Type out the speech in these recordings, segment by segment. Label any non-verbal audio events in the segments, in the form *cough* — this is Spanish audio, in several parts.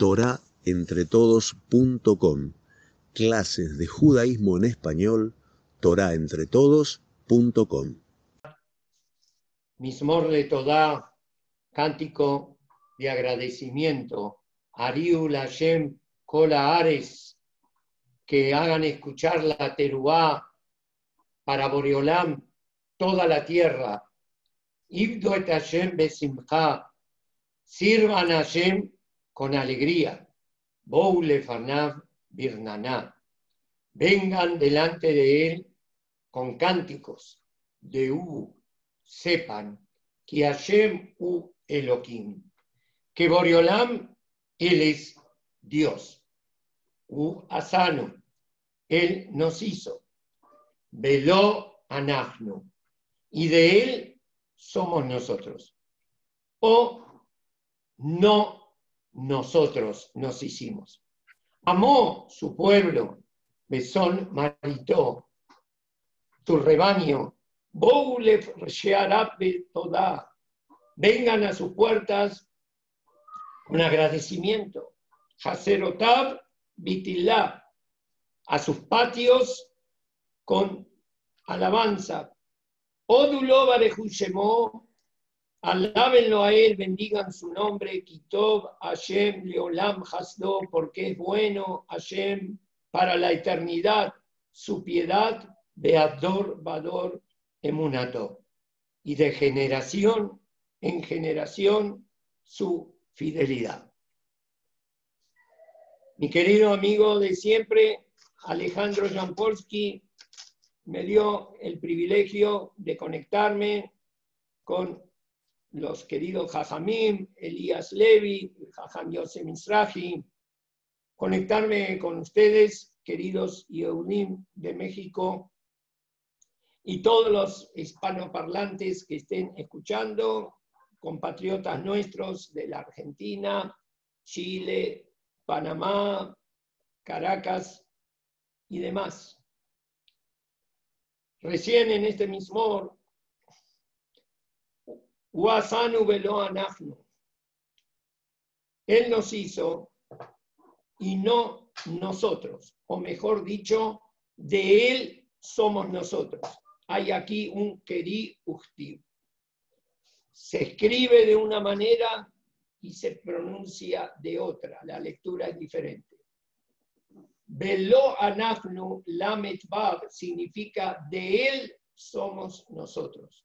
torahentretodos.com. Clases de judaísmo en español, torahentretodos.com. Mismor de Todá, cántico de agradecimiento. Ariul Hashem Kola Ares, que hagan escuchar la teruá para Boreolam, toda la tierra. Ibdo et Hashem sirvan a Hashem con alegría. Boule fanav birnaná. Vengan delante de él con cánticos de U, sepan que Hashem u Elohim, que Boreolam, él es Dios. U Asano, él nos hizo. Veló Anahnu, y de él somos nosotros. O no nosotros nos hicimos. Amó su pueblo, Besón maritó, tu rebaño, Boulef toda, vengan a sus puertas con agradecimiento. Haserotab Bitilá, a sus patios con alabanza. Odulo Barejushemó, alábenlo a él, bendigan su nombre, Kitov Hashem Leolam Hasdo, porque es bueno Hashem para la eternidad, su piedad, Beador Bador Emunato, y de generación en generación su fidelidad. Mi querido amigo de siempre, Alejandro Jampolsky, me dio el privilegio de conectarme con los queridos Jajamim, Elías Levi, Jajam Yosef Misraji, conectarme con ustedes, queridos Yehudim de México, y todos los hispanoparlantes que estén escuchando, compatriotas nuestros de la Argentina, Chile, Panamá, Caracas y demás. Recién en este mismo Wasanu velo Él nos hizo y no nosotros, o mejor dicho, de Él somos nosotros. Hay aquí un querí ustiv. Se escribe de una manera y se pronuncia de otra. La lectura es diferente. Velo anafnu lamet significa de él somos nosotros.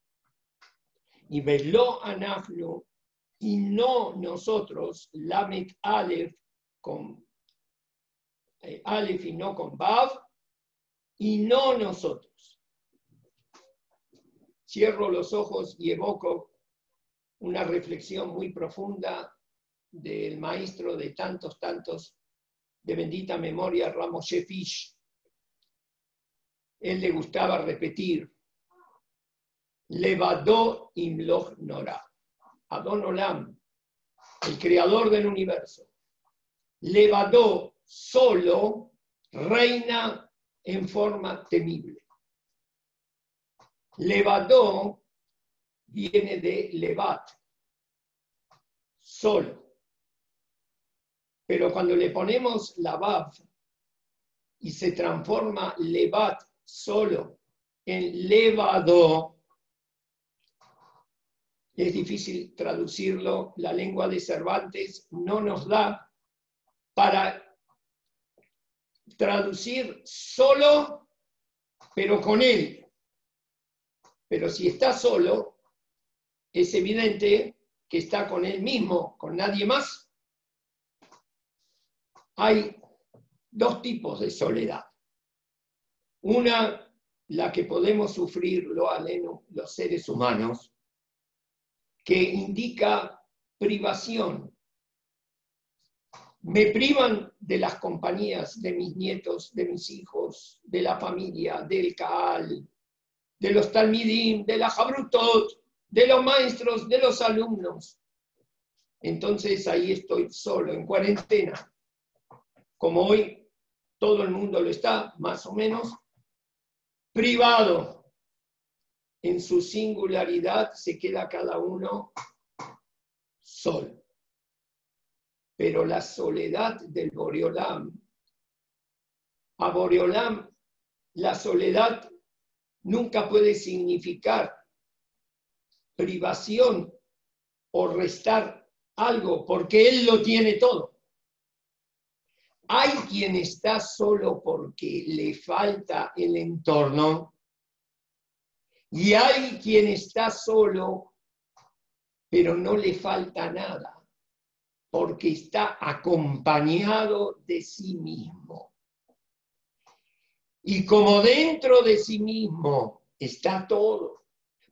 Y velo anafnu y no nosotros, lamet alef con eh, alef y no con bav, y no nosotros. Cierro los ojos y evoco una reflexión muy profunda del maestro de tantos, tantos, de bendita memoria, Ramos Fish. Él le gustaba repetir, Levadó imloch nora, Adon Olam, el creador del universo. Levadó solo reina en forma temible. Levadó viene de levat, solo. Pero cuando le ponemos la y se transforma levat solo en levado, es difícil traducirlo, la lengua de Cervantes no nos da para traducir solo, pero con él. Pero si está solo, es evidente que está con él mismo, con nadie más. Hay dos tipos de soledad. Una, la que podemos sufrir los seres humanos, que indica privación. Me privan de las compañías de mis nietos, de mis hijos, de la familia, del Kaal, de los Talmidim, de la Jabrutot, de los maestros, de los alumnos. Entonces ahí estoy solo, en cuarentena. Como hoy todo el mundo lo está, más o menos, privado. En su singularidad se queda cada uno solo. pero la soledad del Boreolam, a Boreolam la soledad nunca puede significar privación o restar algo, porque Él lo tiene todo. Hay quien está solo porque le falta el entorno y hay quien está solo pero no le falta nada porque está acompañado de sí mismo. Y como dentro de sí mismo está todo,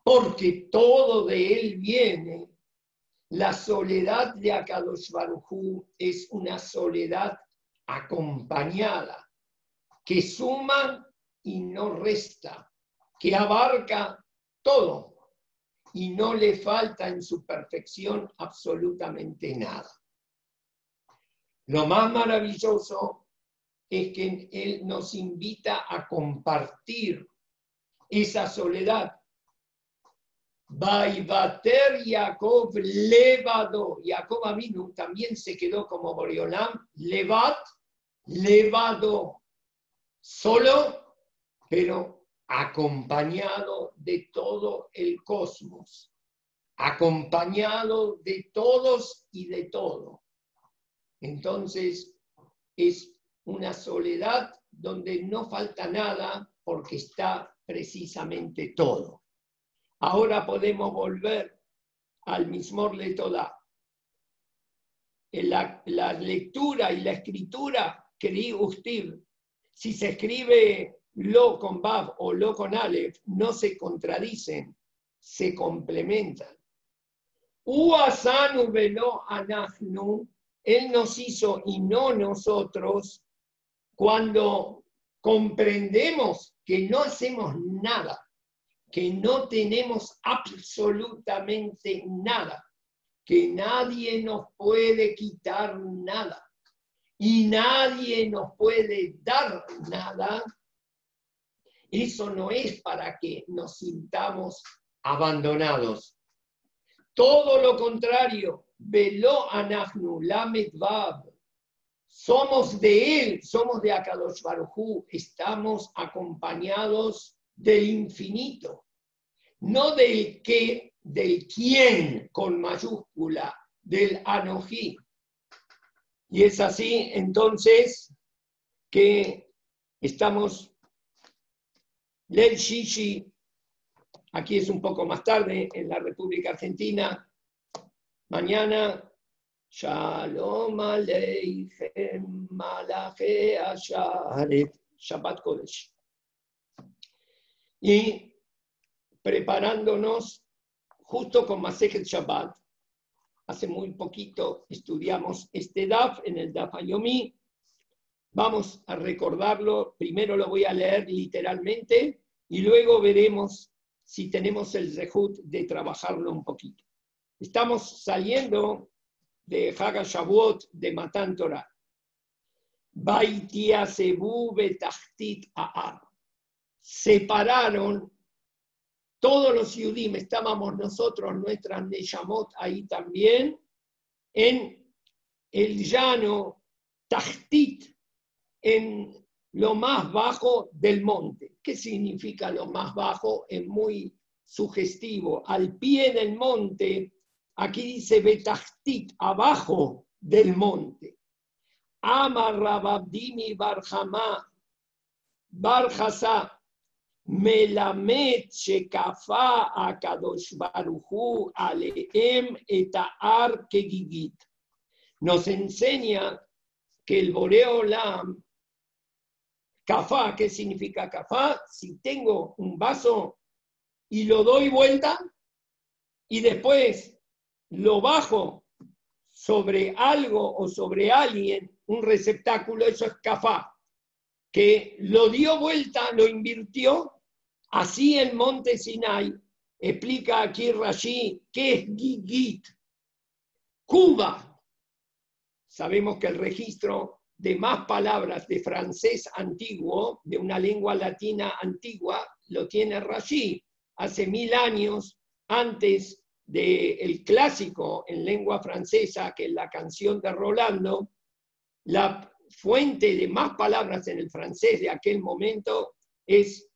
porque todo de él viene, la soledad de Akadosh es una soledad acompañada, que suma y no resta, que abarca todo y no le falta en su perfección absolutamente nada. Lo más maravilloso es que Él nos invita a compartir esa soledad. Baibater Jacob levado. Jacob Aminu también se quedó como Boriolam, levat, levado, solo, pero acompañado de todo el cosmos, acompañado de todos y de todo. Entonces, es una soledad donde no falta nada porque está precisamente todo. Ahora podemos volver al mismo Letodá. La, la lectura y la escritura, querido usted, si se escribe lo con Bab o lo con Aleph, no se contradicen, se complementan. Uasanu velo anachnu, Él nos hizo y no nosotros, cuando comprendemos que no hacemos nada, que no tenemos absolutamente nada, que nadie nos puede quitar nada y nadie nos puede dar nada, eso no es para que nos sintamos abandonados. Todo lo contrario, velo anachnu, somos de Él, somos de Akadosh estamos acompañados del infinito, no del qué, del quién con mayúscula, del anojí. Y es así entonces que estamos, Lel Shishi, aquí es un poco más tarde en la República Argentina, mañana Shalom Aleichem Asharet Shabbat Kodesh. Y preparándonos justo con Masejet Shabbat. Hace muy poquito estudiamos este DAF en el DAF Ayomi. Vamos a recordarlo. Primero lo voy a leer literalmente y luego veremos si tenemos el rejut de trabajarlo un poquito. Estamos saliendo de Haga Shavuot de Matan Torah. Aar. Separaron todos los Yudim, estábamos nosotros, nuestras Neshamot ahí también, en el llano Tachtit, en lo más bajo del monte. ¿Qué significa lo más bajo? Es muy sugestivo. Al pie del monte Aquí dice Betachtit, abajo del monte. Amar Rababdimi Barjama, Barjasa, Melamet Shekafa Akadosh Baruchu Aleem Etaar Kegigit. Nos enseña que el Boreolam, Kafá, ¿qué significa Kafá? Si tengo un vaso y lo doy vuelta y después lo bajo sobre algo o sobre alguien, un receptáculo, eso es kafá, que lo dio vuelta, lo invirtió, así el monte Sinai, explica aquí Rashi, ¿qué es Gigit? Cuba. Sabemos que el registro de más palabras de francés antiguo, de una lengua latina antigua, lo tiene Rashi. Hace mil años, antes del clásico en lengua francesa, que es la canción de Rolando, la fuente de más palabras en el francés de aquel momento es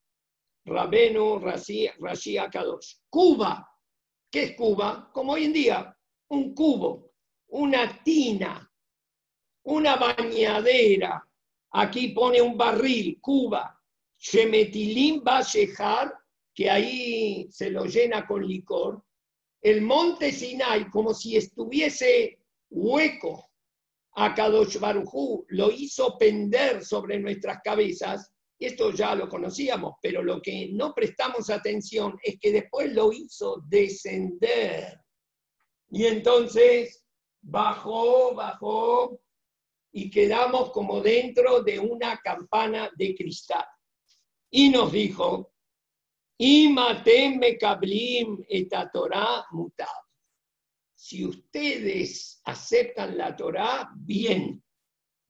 Rabenu Rashi Akadosh. Cuba. ¿Qué es Cuba? Como hoy en día, un cubo, una tina, una bañadera. Aquí pone un barril, Cuba. Shemetilim Bashejar, que ahí se lo llena con licor. El monte Sinai, como si estuviese hueco, a Kadosh Barujú, lo hizo pender sobre nuestras cabezas esto ya lo conocíamos, pero lo que no prestamos atención es que después lo hizo descender. Y entonces bajó, bajó y quedamos como dentro de una campana de cristal. Y nos dijo, Imatem kablim eta Torah mutab. Si ustedes aceptan la Torah, bien.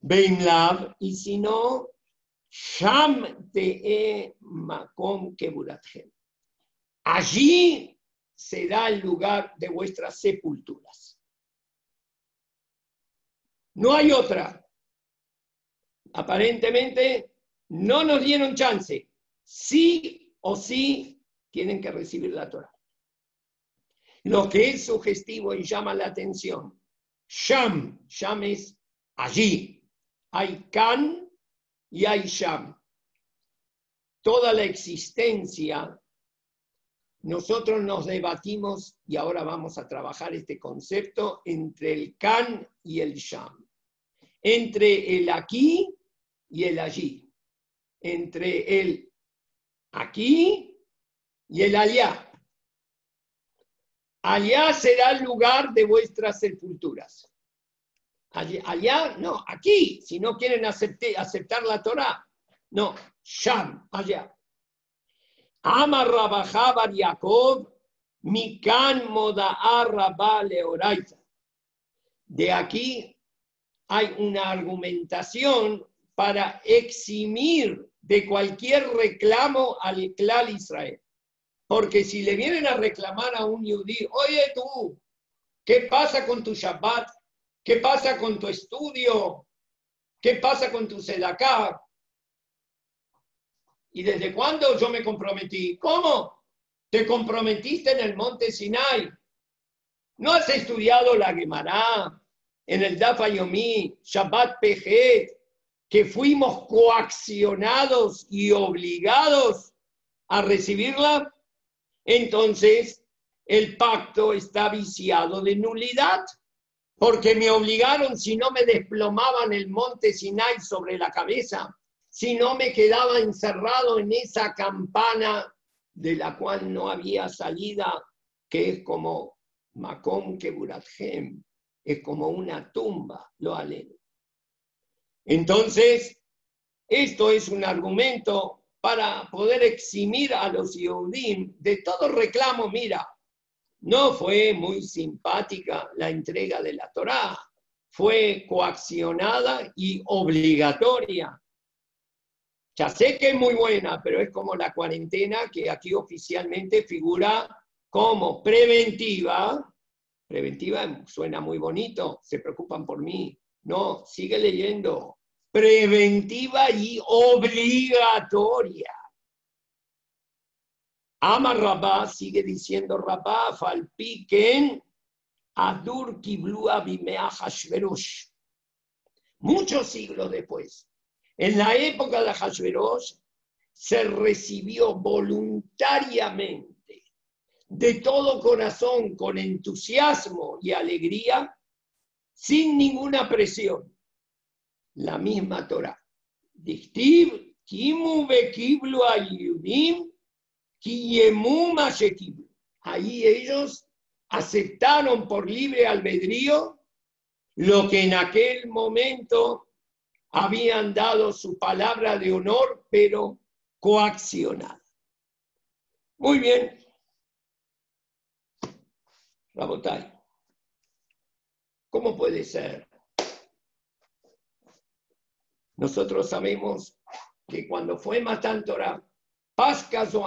Lav, y si no, Sham te makom. Allí será el lugar de vuestras sepulturas. No hay otra. Aparentemente no nos dieron chance. Sí o sí tienen que recibir la Torah. Lo que es sugestivo y llama la atención. Sham, Sham es allí. Hay Kan y Aisham. Toda la existencia, nosotros nos debatimos y ahora vamos a trabajar este concepto entre el Kan y el Sham, entre el aquí y el allí, entre el aquí y el allá. Allá será el lugar de vuestras sepulturas. Allá, no, aquí, si no quieren aceptar la Torah. No, Sham, allá. Amar Rabajabar Jacob, Mikan Moda'ar Leoraita. De aquí hay una argumentación para eximir de cualquier reclamo al clan Israel. Porque si le vienen a reclamar a un yudí, oye tú, ¿qué pasa con tu Shabbat? ¿Qué pasa con tu estudio? ¿Qué pasa con tu sedaká? ¿Y desde cuándo yo me comprometí? ¿Cómo? Te comprometiste en el monte Sinai. ¿No has estudiado la Gemara en el Dafa Yomi, Shabbat PG, que fuimos coaccionados y obligados a recibirla? Entonces, el pacto está viciado de nulidad porque me obligaron, si no me desplomaban el monte Sinai sobre la cabeza, si no me quedaba encerrado en esa campana de la cual no había salida, que es como Macom Keburathem, es como una tumba, lo alen. Entonces, esto es un argumento para poder eximir a los Yehudim de todo reclamo. Mira, no fue muy simpática la entrega de la Torá, fue coaccionada y obligatoria. Ya sé que es muy buena, pero es como la cuarentena que aquí oficialmente figura como preventiva. Preventiva suena muy bonito, se preocupan por mí. No, sigue leyendo. Preventiva y obligatoria. Ama Rabá, sigue diciendo Rabá, Falpiken, Adur Kiblua Bimea Hashverosh. Muchos siglos después, en la época de Hashverosh, se recibió voluntariamente, de todo corazón, con entusiasmo y alegría, sin ninguna presión, la misma Torah. Ahí ellos aceptaron por libre albedrío lo que en aquel momento habían dado su palabra de honor, pero coaccionada. Muy bien. Rabotay. ¿Cómo puede ser? Nosotros sabemos que cuando fue Matan Torah, Pascas o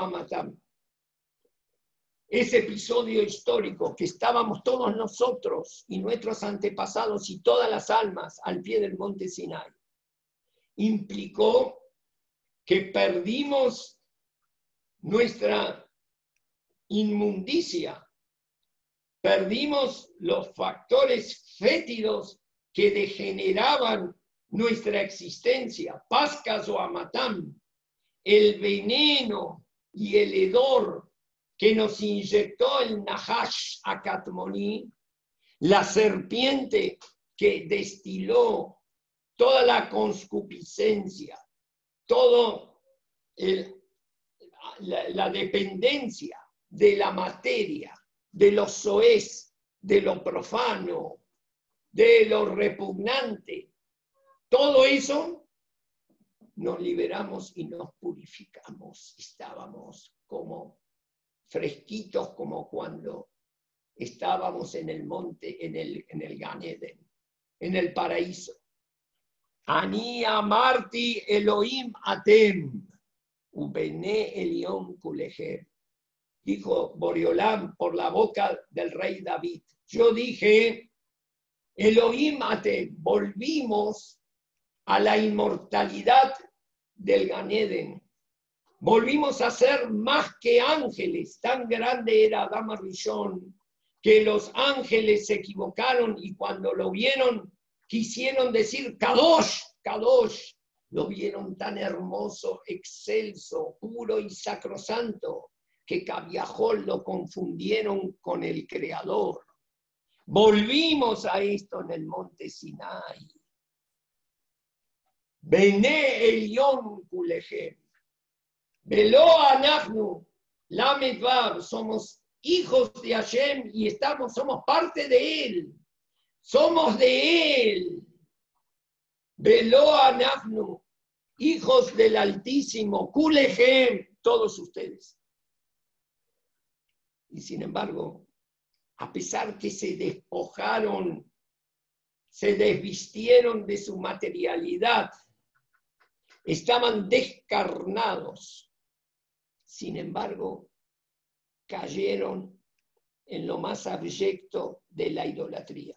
ese episodio histórico que estábamos todos nosotros y nuestros antepasados y todas las almas al pie del monte Sinai, implicó que perdimos nuestra inmundicia, perdimos los factores fétidos que degeneraban nuestra existencia, pascas o amatam, el veneno y el hedor que nos inyectó el Nahash Akatmoni, la serpiente que destiló toda la conscupiscencia, todo la, dependencia de la materia, de lo soez, de lo profano, de lo repugnante, todo eso nos liberamos y nos purificamos. Estábamos como fresquitos como cuando estábamos en el monte, en el, en el Ganeden, en el paraíso. Ani amarti Elohim atem, ubene elion kulejer. Dijo Boriolam por la boca del rey David. Yo dije, Elohim atem, volvimos a la inmortalidad del Ganeden, Volvimos a ser más que ángeles. Tan grande era Adama Rishon que los ángeles se equivocaron y cuando lo vieron quisieron decir Kadosh, Kadosh. Lo vieron tan hermoso, excelso, puro y sacrosanto que Cabiajol lo confundieron con el Creador. Volvimos a esto en el monte Sinai. Bené Elión Kulejem. Velo anachnu, la somos hijos de Hashem y estamos, somos parte de él. Somos de él. Velo anachnu, hijos del Altísimo, Kulehem, todos ustedes. Y sin embargo, a pesar que se despojaron, se desvistieron de su materialidad, estaban descarnados sin embargo, cayeron en lo más abyecto de la idolatría.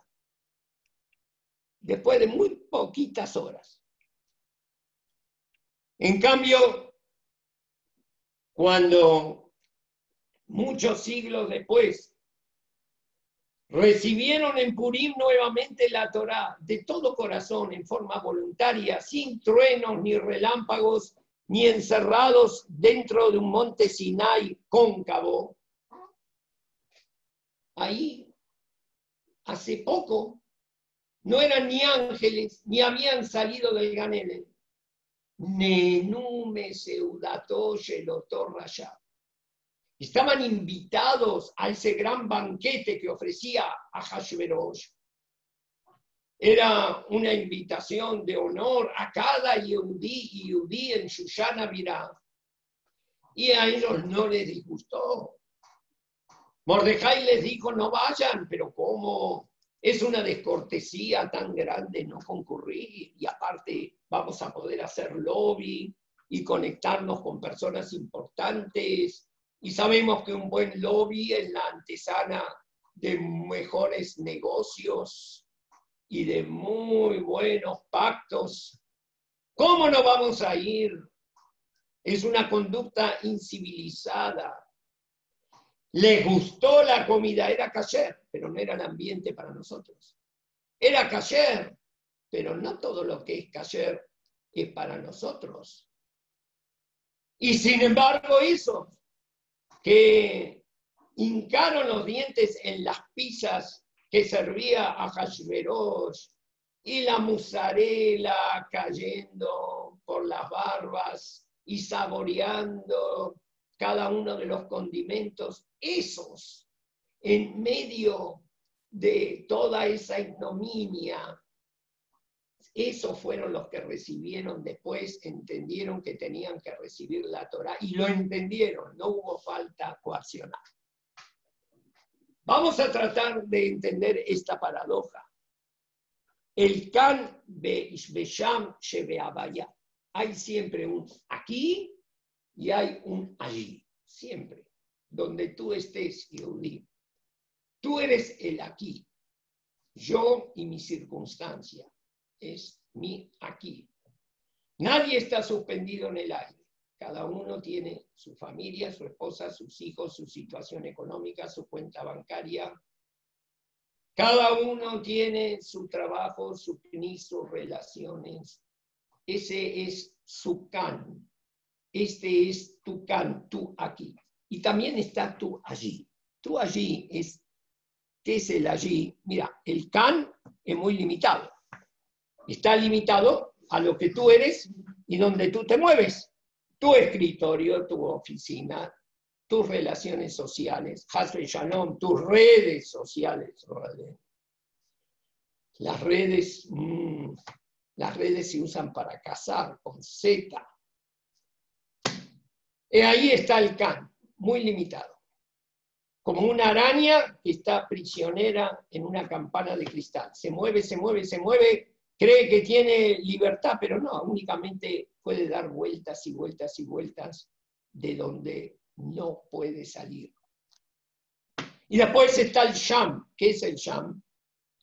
Después de muy poquitas horas. En cambio, cuando muchos siglos después recibieron en Purim nuevamente la Torá de todo corazón, en forma voluntaria, sin truenos ni relámpagos, ni encerrados dentro de un monte Sinai cóncavo. Ahí, hace poco, no eran ni ángeles, ni habían salido del Ganele. Nenume seudato ya. Estaban invitados a ese gran banquete que ofrecía a Hashverosh era una invitación de honor a cada yudí y yudí en Shushana Virá. Y a ellos no les disgustó. Mordejai les dijo, no vayan, pero ¿cómo? Es una descortesía tan grande no concurrir y aparte vamos a poder hacer lobby y conectarnos con personas importantes. Y sabemos que un buen lobby es la antesana de mejores negocios y de muy buenos pactos. ¿Cómo no vamos a ir? Es una conducta incivilizada. Les gustó la comida, era cayer, pero no era el ambiente para nosotros. Era cayer, pero no todo lo que es cayer es para nosotros. Y sin embargo hizo que hincaron los dientes en las pizzas que servía a Hashverosh y la musarela cayendo por las barbas y saboreando cada uno de los condimentos, esos en medio de toda esa ignominia, esos fueron los que recibieron después, entendieron que tenían que recibir la Torah y lo entendieron, no hubo falta coaccional. Vamos a tratar de entender esta paradoja. El can Besham Shebeabaya. Hay siempre un aquí y hay un allí, siempre. donde tú estés, Yehudi. Tú eres el aquí, yo y mi circunstancia, es mi aquí. Nadie está suspendido en el aire. Cada uno tiene su familia, su esposa, sus hijos, su situación económica, su cuenta bancaria. Cada uno tiene su trabajo, su sus relaciones. Ese es su can. Este es tu can, tú aquí. Y también está tú allí. Tú allí es, ¿qué es el allí? Mira, el can es muy limitado. Está limitado a lo que tú eres y donde tú te mueves tu escritorio, tu oficina, tus relaciones sociales, Hasbe Shalom, tus redes sociales. Las redes, mm, las redes se usan para cazar con Z. Y ahí está el can, muy limitado. Como una araña que está prisionera en una campana de cristal. Se mueve, se mueve, se mueve, cree que tiene libertad, pero no, únicamente puede dar vueltas y vueltas y vueltas de donde no puede salir. Y después está el Sham. ¿Qué es el Sham?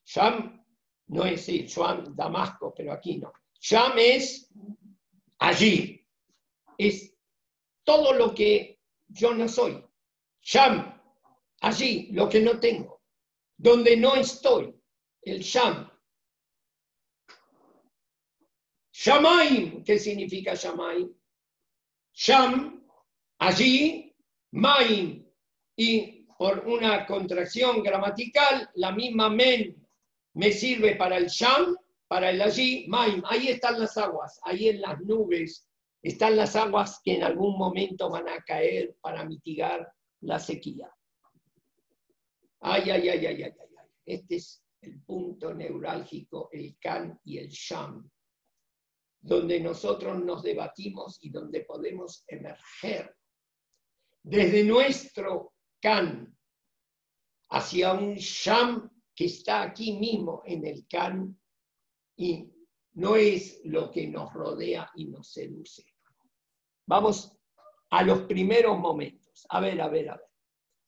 Sham no es el Sham Damasco, pero aquí no. Sham es allí. Es todo lo que yo no soy. Sham, allí, lo que no tengo. Donde no estoy. El Sham. Shamaim, ¿qué significa Shamaim? Sham, allí, Maim, y por una contracción gramatical, la misma men me sirve para el Sham, para el allí, Maim. Ahí están las aguas, ahí en las nubes están las aguas que en algún momento van a caer para mitigar la sequía. Ay, ay, ay, ay, ay, ay. Este es el punto neurálgico, el Kan y el Sham donde nosotros nos debatimos y donde podemos emerger desde nuestro Kan hacia un Sham que está aquí mismo en el Kan y no es lo que nos rodea y nos seduce. Vamos a los primeros momentos. A ver, a ver, a ver.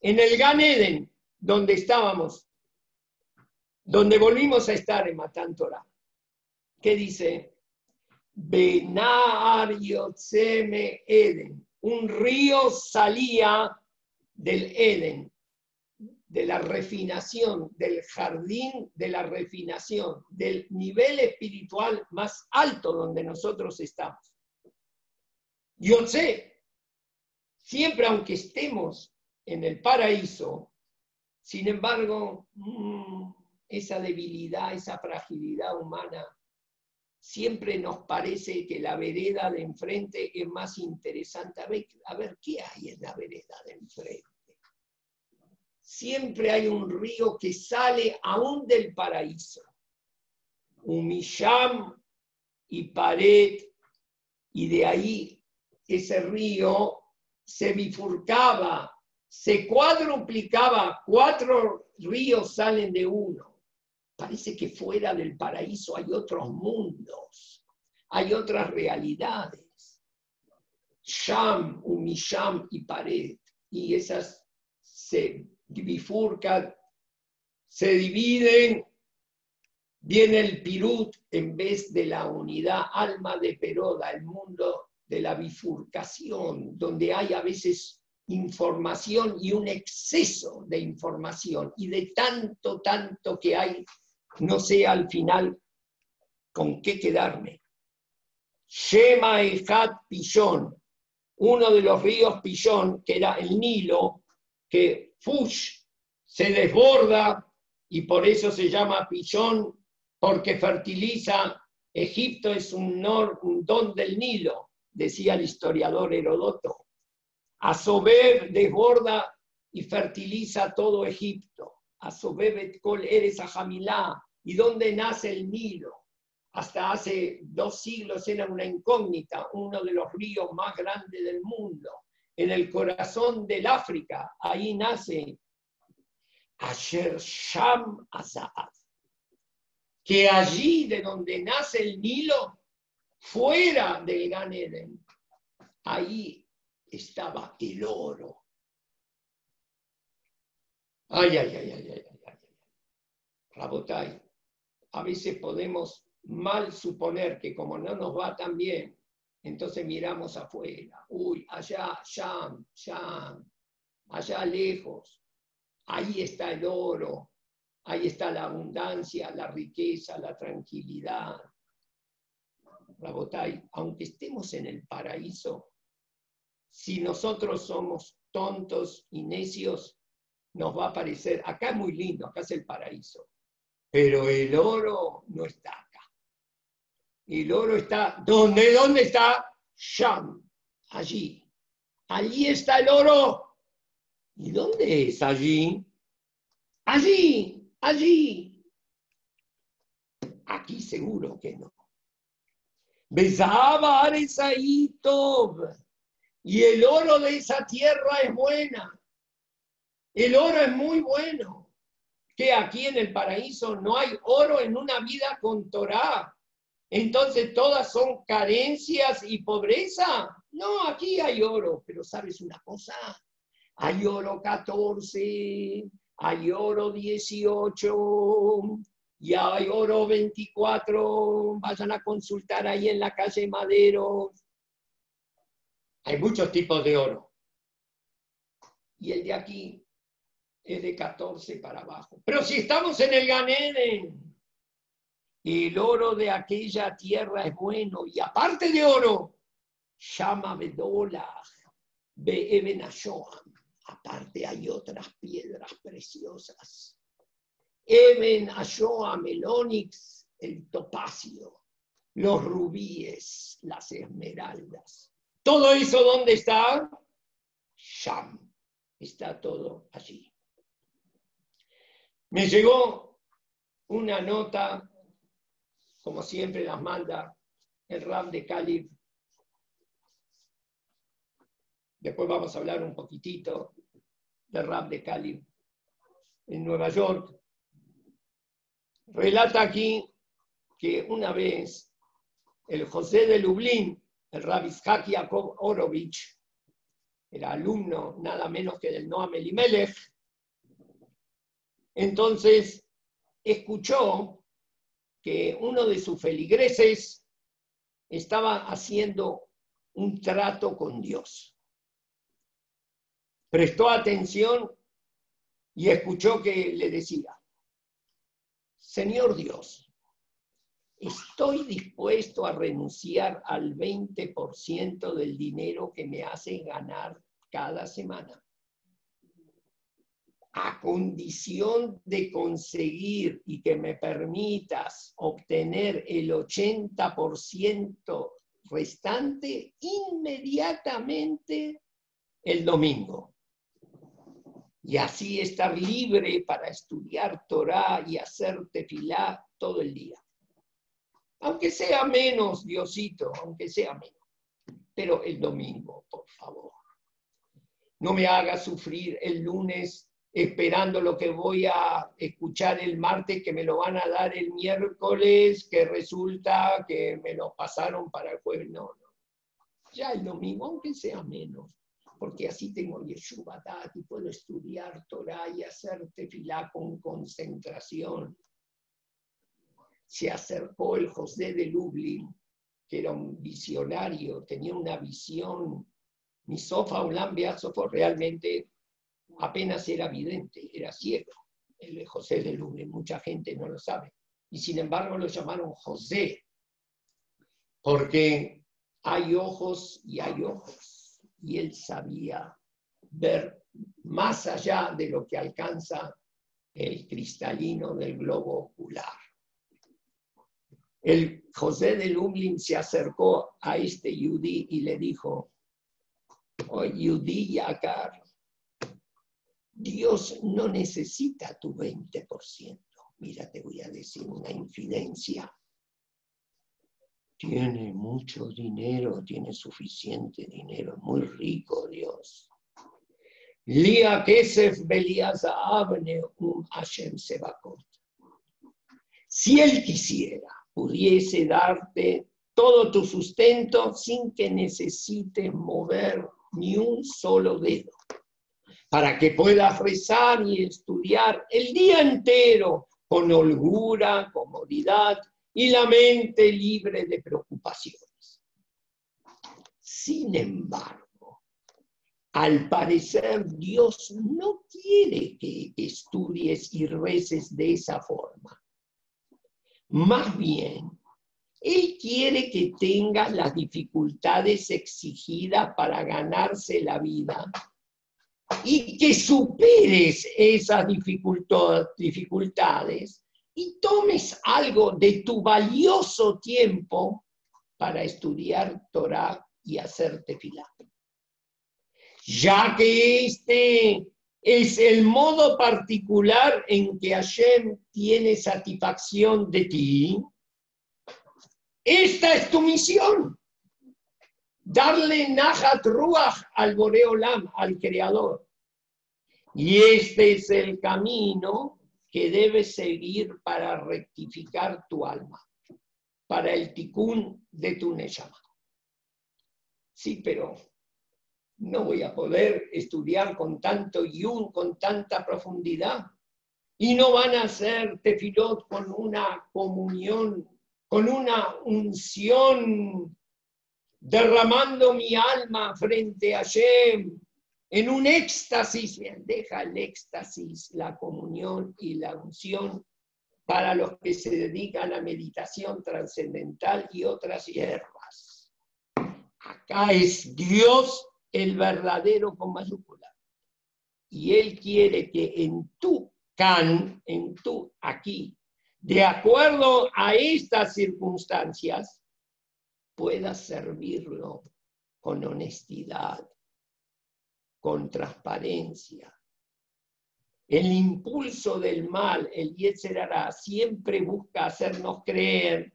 En el Gan Eden, donde estábamos, donde volvimos a estar en Torah, ¿qué dice? Benar Yotzeme Eden. Un río salía del Eden, de la refinación, del jardín de la refinación, del nivel espiritual más alto donde nosotros estamos. sé siempre aunque estemos en el paraíso, sin embargo, mm, esa debilidad, esa fragilidad humana siempre nos parece que la vereda de enfrente es más interesante. A ver, a ver, ¿qué hay en la vereda de enfrente? Siempre hay un río que sale aún del paraíso. Umisham y Pared, y de ahí ese río se bifurcaba, se cuadruplicaba, cuatro ríos salen de uno Parece que fuera del paraíso hay otros mundos, hay otras realidades. Sham, Umisham y Pared. Y esas se bifurcan, se dividen. Viene el Pirut en vez de la unidad alma de Peroda, el mundo de la bifurcación, donde hay a veces información y un exceso de información y de tanto, tanto que hay no sé al final con qué quedarme. Shema Ejat Pillón, uno de los ríos Pillón, que era el Nilo, que Fush se desborda y por eso se llama Pillón, porque fertiliza. Egipto es un, un don del Nilo, decía el historiador Herodoto. Asober desborda y fertiliza todo Egipto. Asobebet Kol Eres Jamilá, ¿Y dónde nace el Nilo? Hasta hace dos siglos era una incógnita, uno de los ríos más grandes del mundo. En el corazón del África, ahí nace Asher Sham Azad. Que allí de donde nace el Nilo, fuera del Gan Eden, ahí estaba el oro Ay, ay, ay, ay, ay, ay, Rabotay, a veces podemos mal suponer que como no nos va tan bien, entonces miramos afuera, uy, allá, allá, allá, allá lejos, ahí está el oro, ahí está la abundancia, la riqueza, la tranquilidad. Rabotay, aunque estemos en el paraíso, si nosotros somos tontos y necios, nos va a parecer, acá es muy lindo, acá es el paraíso, pero el oro no está acá. El oro está, ¿dónde? ¿Dónde está? Sham, allí. Allí está el oro. ¿Y dónde es allí? Allí, allí. Aquí seguro que no. Besaba Aresaitov. Y el oro de esa tierra es buena. El oro es muy bueno. Que aquí en el paraíso no hay oro en una vida con Torah. Entonces todas son carencias y pobreza. No, aquí hay oro, pero ¿sabes una cosa? Hay oro 14, hay oro 18 y hay oro 24. Vayan a consultar ahí en la calle Madero. Hay muchos tipos de oro. Y el de aquí es de 14 para abajo. Pero si estamos en el Ganeden, el oro de aquella tierra es bueno. Y aparte de oro, llama Bedolah, Beeben Aparte hay otras piedras preciosas. Eben Ashoam, el onix, el topacio, los rubíes, las esmeraldas. ¿Todo eso dónde está? Sham. Está todo allí. Me llegó una nota, como siempre las manda el Ram de Cali. Después vamos a hablar un poquitito del Ram de Cali en Nueva York. Relata aquí que una vez el José de Lublin el Rabbi Jacob Orovich, era alumno nada menos que del Noam Elimelech, entonces escuchó que uno de sus feligreses estaba haciendo un trato con Dios. Prestó atención y escuchó que le decía, Señor Dios, estoy dispuesto a renunciar al 20% del dinero que me hace ganar cada semana, a condición de conseguir y que me permitas obtener el 80% restante inmediatamente el domingo. Y así estar libre para estudiar Torah y hacer tefilá todo el día. Aunque sea menos, Diosito, aunque sea menos. Pero el domingo, por favor. No me haga sufrir el lunes esperando lo que voy a escuchar el martes, que me lo van a dar el miércoles, que resulta que me lo pasaron para el jueves. No, no. Ya el domingo, aunque sea menos, porque así tengo Yeshubatat y puedo estudiar Torah y hacer tefilá con concentración se acercó el José de Lublin, que era un visionario, tenía una visión. Mi Sofa Ulam Sofo realmente apenas era vidente, era ciego. El José de Lublin, mucha gente no lo sabe. Y sin embargo lo llamaron José, porque hay ojos y hay ojos. Y él sabía ver más allá de lo que alcanza el cristalino del globo ocular. El José de Lublin se acercó a este Yudí y le dijo, oh Yudí Yakar, Dios no necesita tu 20%. Mira, te voy a decir una infidencia. Tiene mucho dinero, tiene suficiente dinero, muy rico Dios. Lía Kesef Abne un Hashem Sebakot. Si él quisiera, pudiese darte todo tu sustento sin que necesites mover ni un solo dedo. Para que puedas rezar y estudiar el día entero con holgura, comodidad y la mente libre de preocupaciones. Sin embargo, al parecer Dios no quiere que estudies y reces de esa forma. Más bien, Él quiere que tengas las dificultades exigidas para ganarse la vida y que superes esas dificultades y tomes algo de tu valioso tiempo para estudiar Torah y hacerte filar. Ya que este es el modo particular en que Hashem tiene satisfacción de ti, esta es tu misión. Darle Nahat Ruach al Boreolam, al Creador. Y este es el camino que debes seguir para rectificar tu alma, para el tikkun de tu Neshama. Sí, pero no voy a poder estudiar con tanto yun, con tanta profundidad. Y no van a ser tefilot con una comunión, con una unción, derramando mi alma frente a Shem, en un éxtasis, deja el éxtasis, la comunión y la unción para los que se dedican a meditación trascendental y otras hierbas. Acá es Dios el verdadero con mayúscula. Y Él quiere que en tu can, en tu aquí, de acuerdo a estas circunstancias, puedas servirlo con honestidad, con transparencia. El impulso del mal, el Yetzerara, siempre busca hacernos creer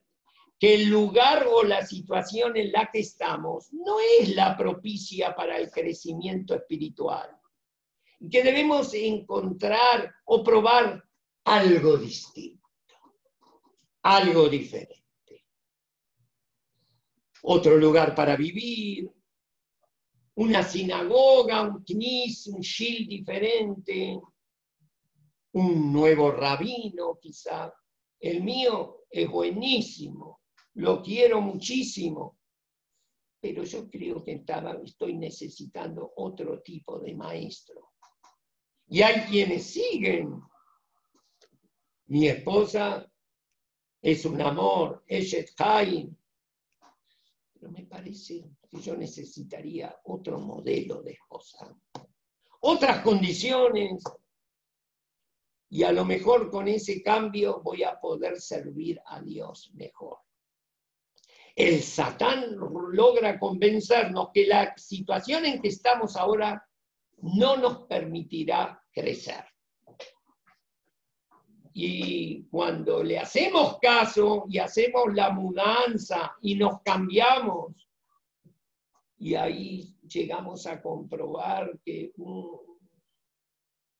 que el lugar o la situación en la que estamos no es la propicia para el crecimiento espiritual. Y que debemos encontrar o probar algo distinto, algo diferente. Otro lugar para vivir, una sinagoga, un knis, un shil diferente, un nuevo rabino quizá. El mío es buenísimo, lo quiero muchísimo, pero yo creo que estaba, estoy necesitando otro tipo de maestro. Y hay quienes siguen. Mi esposa es un amor, es Haim, pero me parece que yo necesitaría otro modelo de esposa, otras condiciones, y a lo mejor con ese cambio voy a poder servir a Dios mejor. El Satán logra convencernos que la situación en que estamos ahora no nos permitirá crecer. Y cuando le hacemos caso y hacemos la mudanza y nos cambiamos, y ahí llegamos a comprobar que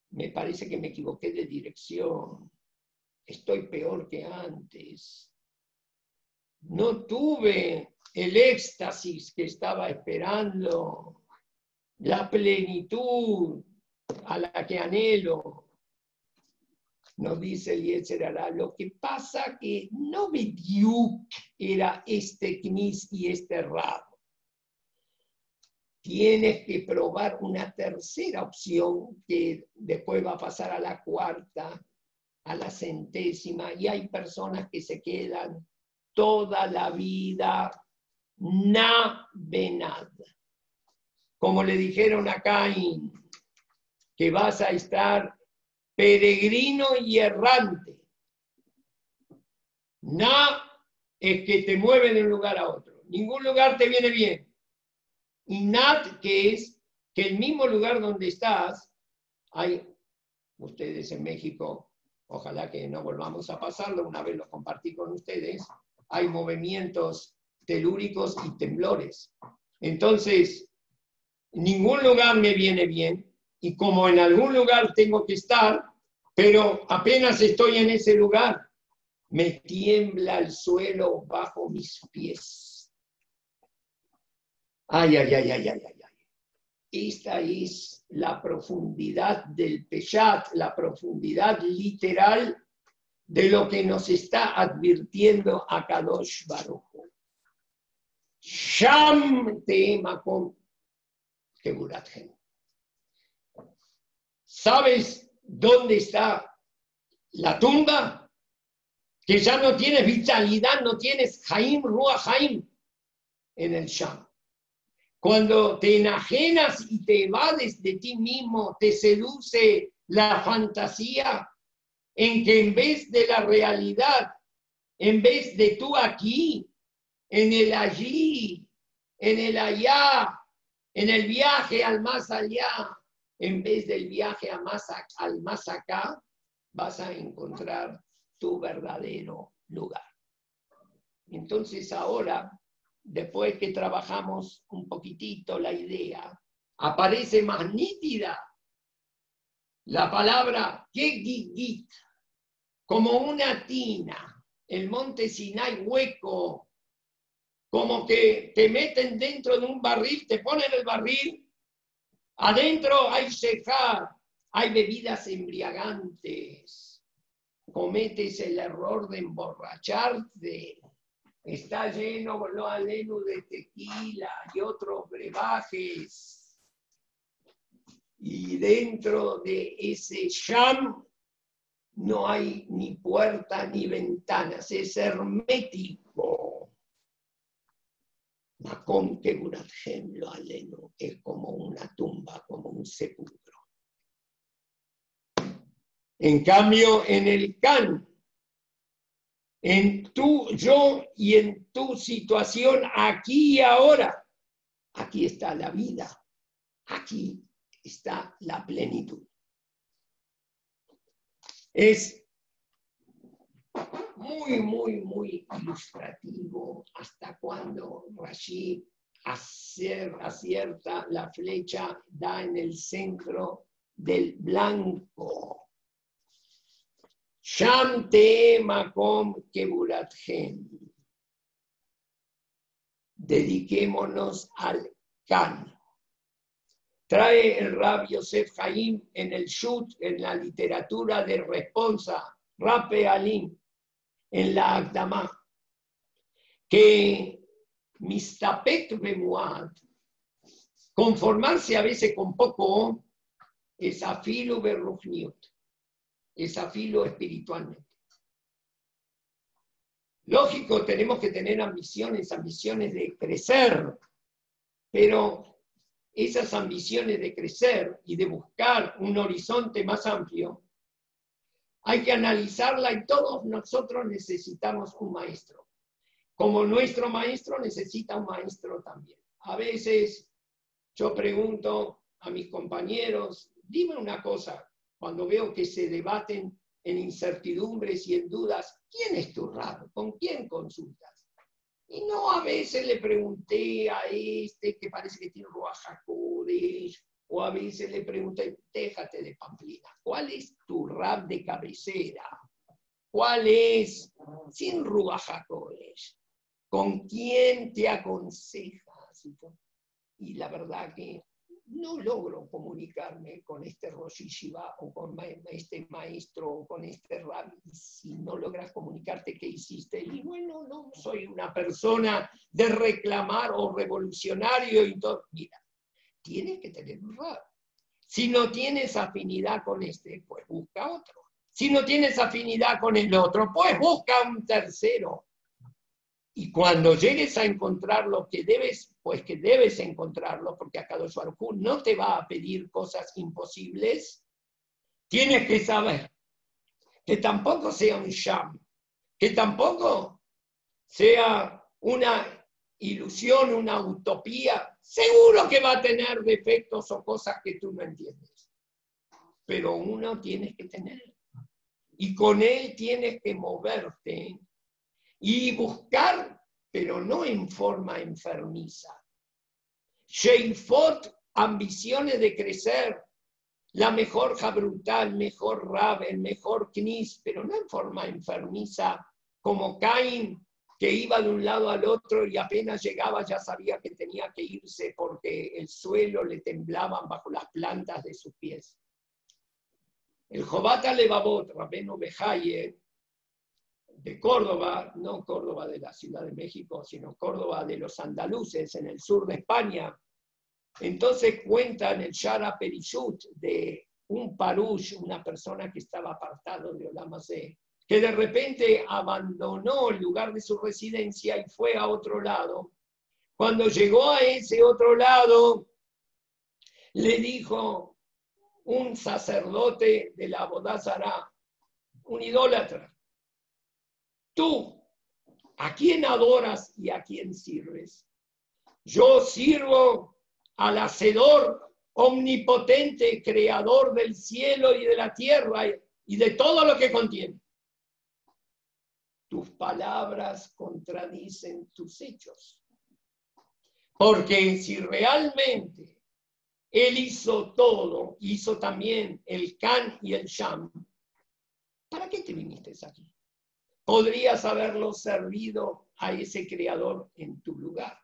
me parece que me equivoqué de dirección, estoy peor que antes, no tuve el éxtasis que estaba esperando, la plenitud a la que anhelo, nos dice Eliezer lo que pasa que no Bediuk era este Knis y este Rab. Tienes que probar una tercera opción que después va a pasar a la cuarta, a la centésima, y hay personas que se quedan toda la vida na benad. Como le dijeron a Caín, que vas a estar peregrino y errante. Na es que te mueve de un lugar a otro. Ningún lugar te viene bien. Y nat, que es que el mismo lugar donde estás, hay, ustedes en México, ojalá que no volvamos a pasarlo, una vez lo compartí con ustedes, hay movimientos telúricos y temblores. Entonces, ningún lugar me viene bien, y como en algún lugar tengo que estar, pero apenas estoy en ese lugar, me tiembla el suelo bajo mis pies. Ay, ay, ay, ay, ay, ay. esta es la profundidad del Peshat, la profundidad literal de lo que nos está advirtiendo a Kadosh Baruch. Sham te makom ¿Sabes dónde está la tumba? Que ya no tienes vitalidad, no tienes Jaim, Ruach Jaim en el Sham. Cuando te enajenas y te evades de ti mismo, te seduce la fantasía en que en vez de la realidad, en vez de tú aquí, en el allí, en el allá, en el viaje al más allá, en vez del viaje a más, al más acá, vas a encontrar tu verdadero lugar. Entonces ahora después que trabajamos un poquitito la idea, aparece más nítida la palabra Gegigit, como una tina, el monte Sinai hueco, como que te meten dentro de un barril, te ponen el barril, adentro hay secar, hay bebidas embriagantes, cometes el error de emborracharte, está lleno lo aleno de tequila y otros brebajes. Y dentro de ese sham no hay ni puerta ni ventanas, es hermético. Macón que lo aleno es como una tumba, como un sepulcro. En cambio, en el can en tu yo y en tu situación aquí y ahora. Aquí está la vida, aquí está la plenitud. Es muy, muy, muy ilustrativo hasta cuando Rashid acierta la flecha, da en el centro del blanco Shante Makom Keburatgen. Dediquémonos al Kan. Trae el Rab Yosef Haim en el Shut, en la literatura de responsa, Rape Alim, en la Agdamá, que Mistapek Bemuad, conformarse a veces con poco, es afilu berruchniut es afilo espiritualmente. Lógico, tenemos que tener ambiciones, ambiciones de crecer, pero esas ambiciones de crecer y de buscar un horizonte más amplio, hay que analizarla y todos nosotros necesitamos un maestro. Como nuestro maestro necesita un maestro también. A veces yo pregunto a mis compañeros, dime una cosa, cuando veo que se debaten en incertidumbres y en dudas, ¿quién es tu rab? ¿Con quién consultas? Y no a veces le pregunté a este que parece que tiene Ruajacodes, o a veces le pregunté, déjate de Pamplina, ¿cuál es tu rab de cabecera? ¿Cuál es, sin Ruajacodes, con quién te aconsejas? Y la verdad que no logro comunicarme con este Rosh o con este maestro o con este rabbi. Si no logras comunicarte, ¿qué hiciste? Y bueno, no soy una persona de reclamar o revolucionario y todo. Mira, tienes que tener un rabbi. Si no tienes afinidad con este, pues busca otro. Si no tienes afinidad con el otro, pues busca un tercero. Y cuando llegues a encontrar lo que debes, pues que debes encontrarlo, porque acá Baruj no te va a pedir cosas imposibles, tienes que saber que tampoco sea un sham, que tampoco sea una ilusión, una utopía, seguro que va a tener defectos o cosas que tú no entiendes. Pero uno tienes que tener. Y con él tienes que moverte y buscar, pero no en forma enfermiza. Sheifot, ambiciones de crecer, la mejor Jabrutal, el mejor Rab, mejor Knis, pero no en forma enfermiza, como Cain, que iba de un lado al otro y apenas llegaba ya sabía que tenía que irse porque el suelo le temblaban bajo las plantas de sus pies. El Jobata Levavot, Rabeno Bejaye, de Córdoba, no Córdoba de la Ciudad de México, sino Córdoba de los andaluces en el sur de España. Entonces cuentan el Shara Perishut de un parush, una persona que estaba apartado de Olamase, que de repente abandonó el lugar de su residencia y fue a otro lado. Cuando llegó a ese otro lado, le dijo un sacerdote de la Bodazara, un idólatra, tú, ¿a quién adoras y a quién sirves? Yo sirvo al Hacedor omnipotente, creador del cielo y de la tierra y de todo lo que contiene tus palabras contradicen tus hechos. Porque si realmente Él hizo todo, hizo también el Can y el Sham, ¿para qué te viniste aquí? Podrías haberlo servido a ese creador en tu lugar.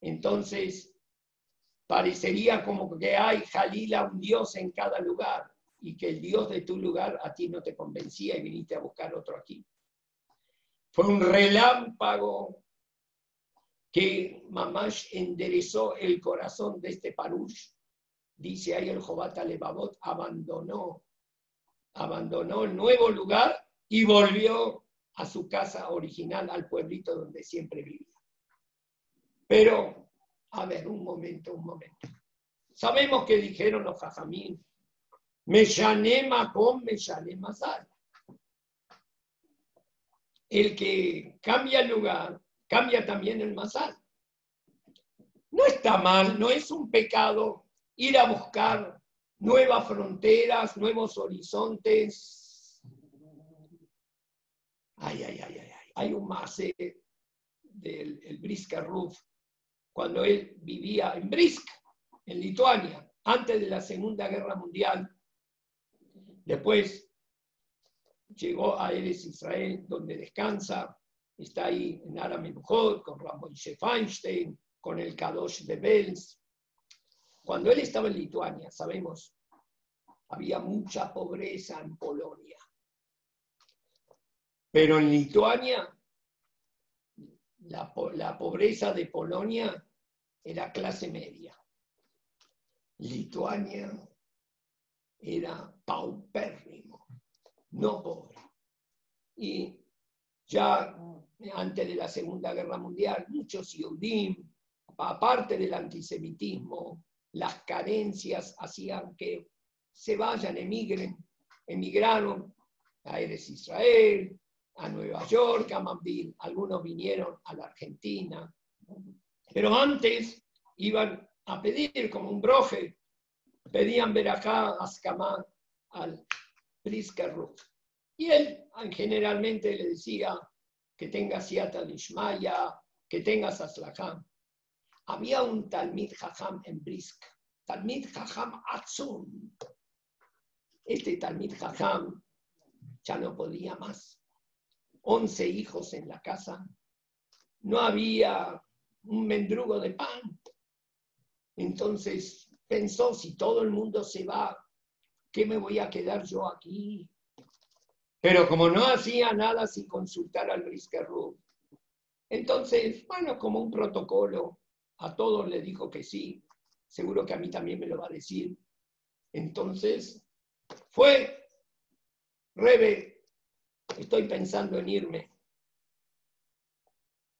Entonces, parecería como que hay Jalila, un Dios en cada lugar, y que el Dios de tu lugar a ti no te convencía y viniste a buscar otro aquí. Fue un relámpago que Mamash enderezó el corazón de este parush. Dice ahí el Jobata Levavot, abandonó, abandonó el nuevo lugar y volvió a su casa original, al pueblito donde siempre vivía. Pero, a ver, un momento, un momento. Sabemos que dijeron los jajamín, me llané con me llané Mazal el que cambia el lugar, cambia también el masal. No está mal, no es un pecado ir a buscar nuevas fronteras, nuevos horizontes. Ay, ay, ay, ay, ay. Hay un mase del el Briska Ruf, cuando él vivía en Brisk, en Lituania, antes de la Segunda Guerra Mundial. Después llegó a Eres Israel, donde descansa, está ahí en Aramenujot, con Ramón Feinstein, con el Kadosh de Bels. Cuando él estaba en Lituania, sabemos, había mucha pobreza en Polonia. Pero en Lituania, la, la pobreza de Polonia era clase media. Lituania era paupérrimo no pobre. Y ya antes de la Segunda Guerra Mundial, muchos Yudim, aparte del antisemitismo, las carencias hacían que se vayan, emigren, emigraron a Eres Israel, a Nueva York, a Manville, algunos vinieron a la Argentina, pero antes iban a pedir como un broje, pedían ver acá al y él generalmente le decía que tenga Siata Nishmaya, que tenga Saslaham. Había un Talmid Jajam en Brisk, Talmid Jajam Atzum. Este Talmid Jajam ya no podía más. Once hijos en la casa. No había un mendrugo de pan. Entonces pensó, si todo el mundo se va, ¿qué me voy a quedar yo aquí? Pero como no hacía nada sin consultar al Briskerru, entonces, bueno, como un protocolo, a todos le dijo que sí, seguro que a mí también me lo va a decir. Entonces, fue, Rebe, estoy pensando en irme.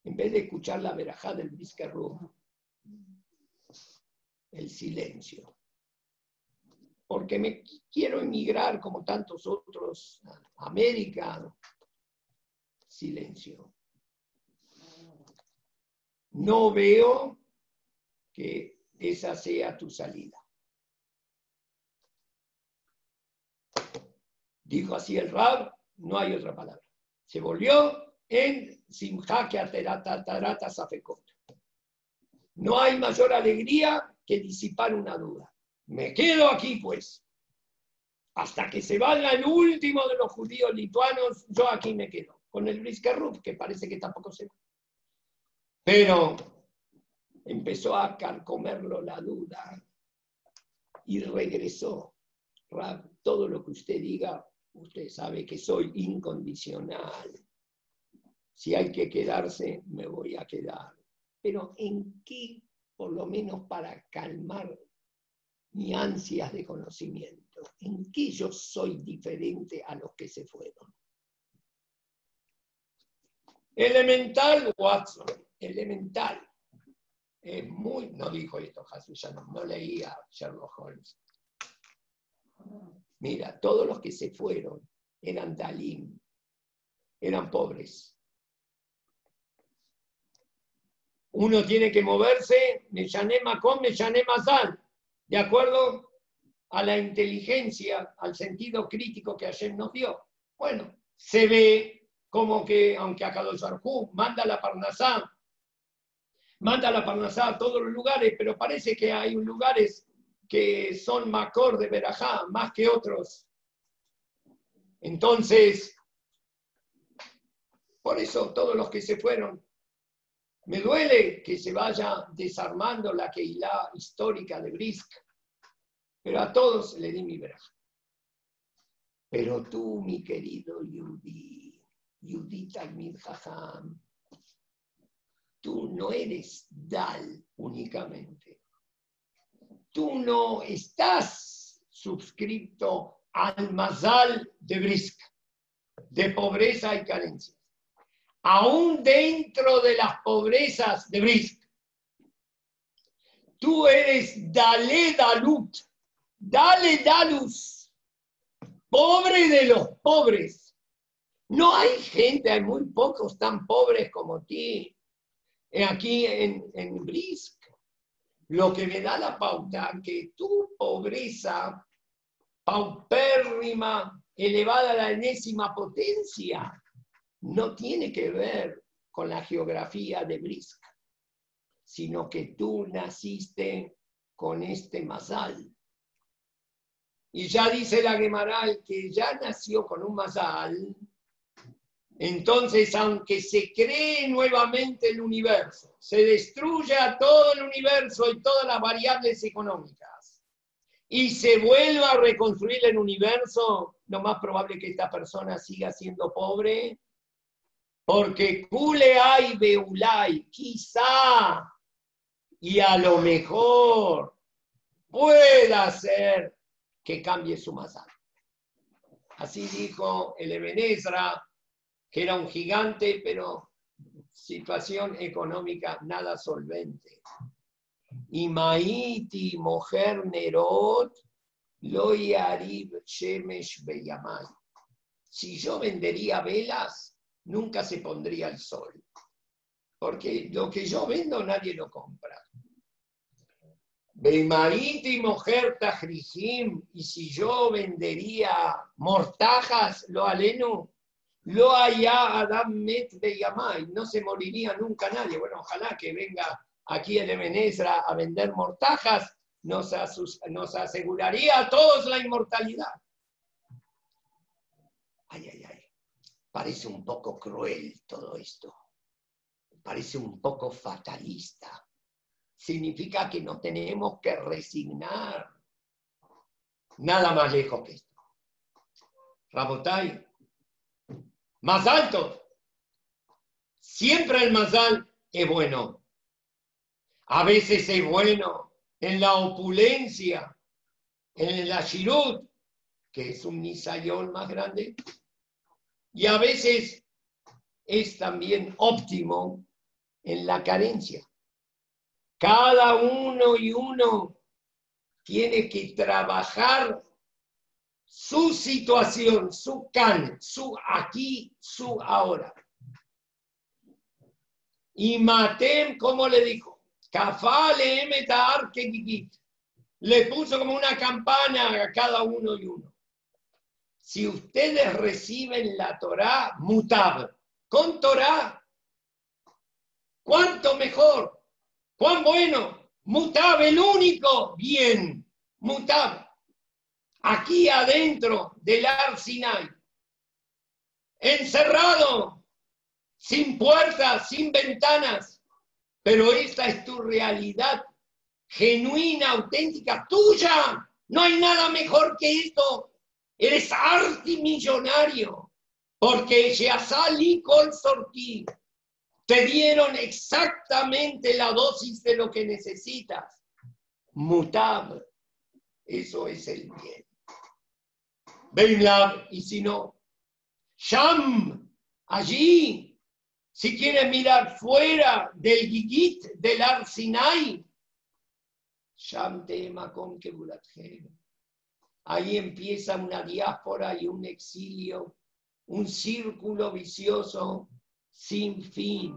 En vez de escuchar la verajá del Briskerru, el silencio porque me quiero emigrar como tantos otros a América. Silencio. No veo que esa sea tu salida. Dijo así el Rab, no hay otra palabra. Se volvió en Simha que Tarata Safekot. No hay mayor alegría que disipar una duda. Me quedo aquí, pues. Hasta que se vaya el último de los judíos lituanos, yo aquí me quedo. con el Briskerruf, que parece que tampoco se va. Pero empezó a carcomerlo la duda y regresó. todo lo que usted diga, usted sabe que soy incondicional. Si hay que quedarse, me voy a quedar. Pero ¿en qué, por lo menos para calmar mi ansias de conocimiento? ¿En qué yo soy diferente a los que se fueron? Elemental, Watson, elemental. Es muy, no dijo esto ya no leía Sherlock Holmes. Mira, todos los que se fueron eran Dalim, eran pobres. Uno tiene que moverse, me llané Macón, me llané Mazal, de acuerdo a la inteligencia, al sentido crítico que ayer nos dio. Bueno, se ve como que, aunque a Kadosh manda la Parnasá, manda la Parnasá a todos los lugares, pero parece que hay lugares que son Macor de Berajá más que otros. Entonces, por eso todos los que se fueron, me duele que se vaya desarmando la Keilah histórica de Brisk, pero a todos le di mi Berajá. Pero tú, mi querido Yudi, Yudit Talmid Jajam, tú no eres Dal únicamente tú no estás suscrito al Mazal de Brisk, de pobreza y carencia. Aún dentro de las pobrezas de Brisk, tú eres Dale Dalut, Dale Dalus, pobre de los pobres. No hay gente, hay muy pocos tan pobres como ti. Aquí en, en Brisk lo que me da la pauta que tu pobreza paupérrima, elevada a la enésima potencia, no tiene que ver con la geografía de Brisk, sino que tú naciste con este masal. Y ya dice la Gemaral que ya nació con un masal, entonces, aunque se cree nuevamente el universo, se destruya todo el universo y todas las variables económicas, y se vuelva a reconstruir el universo, lo más probable es que esta persona siga siendo pobre, porque hay Beulay, quizá, y a lo mejor pueda ser que cambie su masa. Así dijo el Ebenesra que era un gigante, pero situación económica nada solvente. Y Maiti, mujer Nerot, lo Shemesh Beyamay. Si yo vendería velas, nunca se pondría el sol. Porque lo que yo vendo nadie lo compra. Beimaiti mujer Tajrijim, y si yo vendería mortajas, lo aleno, lo haya Adam Met de Yamai, no se moriría nunca nadie. Bueno, ojalá que venga aquí el Ebenesra a vender mortajas, nos, nos aseguraría a todos la inmortalidad. Ay, ay, ay. Parece un poco cruel todo esto. Parece un poco fatalista. Significa que nos tenemos que resignar. Nada más lejos que esto. Rabotai, más alto. Siempre el mazal es bueno. A veces es bueno en la opulencia, en la shirut, que es un nisayón más grande. Y a veces es también óptimo en la carencia. Cada uno y uno tiene que trabajar su situación, su can, su aquí, su ahora. Y Matem, ¿cómo le dijo? Le puso como una campana a cada uno y uno. Si ustedes reciben la Torah, mutab, con Torah, ¿cuánto mejor? ¿Cuán bueno? Mutab, el único bien. Mutab aquí adentro del Ar Sinai, encerrado sin puertas, sin ventanas, pero esta es tu realidad genuina, auténtica, tuya. No hay nada mejor que esto. Eres artimillonario, porque salí con Sorti te dieron exactamente la dosis de lo que necesitas. Mutab, eso es el bien. Benlab, y si no, Sham, allí, si quieres mirar fuera del Gigit, del Arsinai, Sham Makom Ahí empieza una diáspora y un exilio, un círculo vicioso sin fin.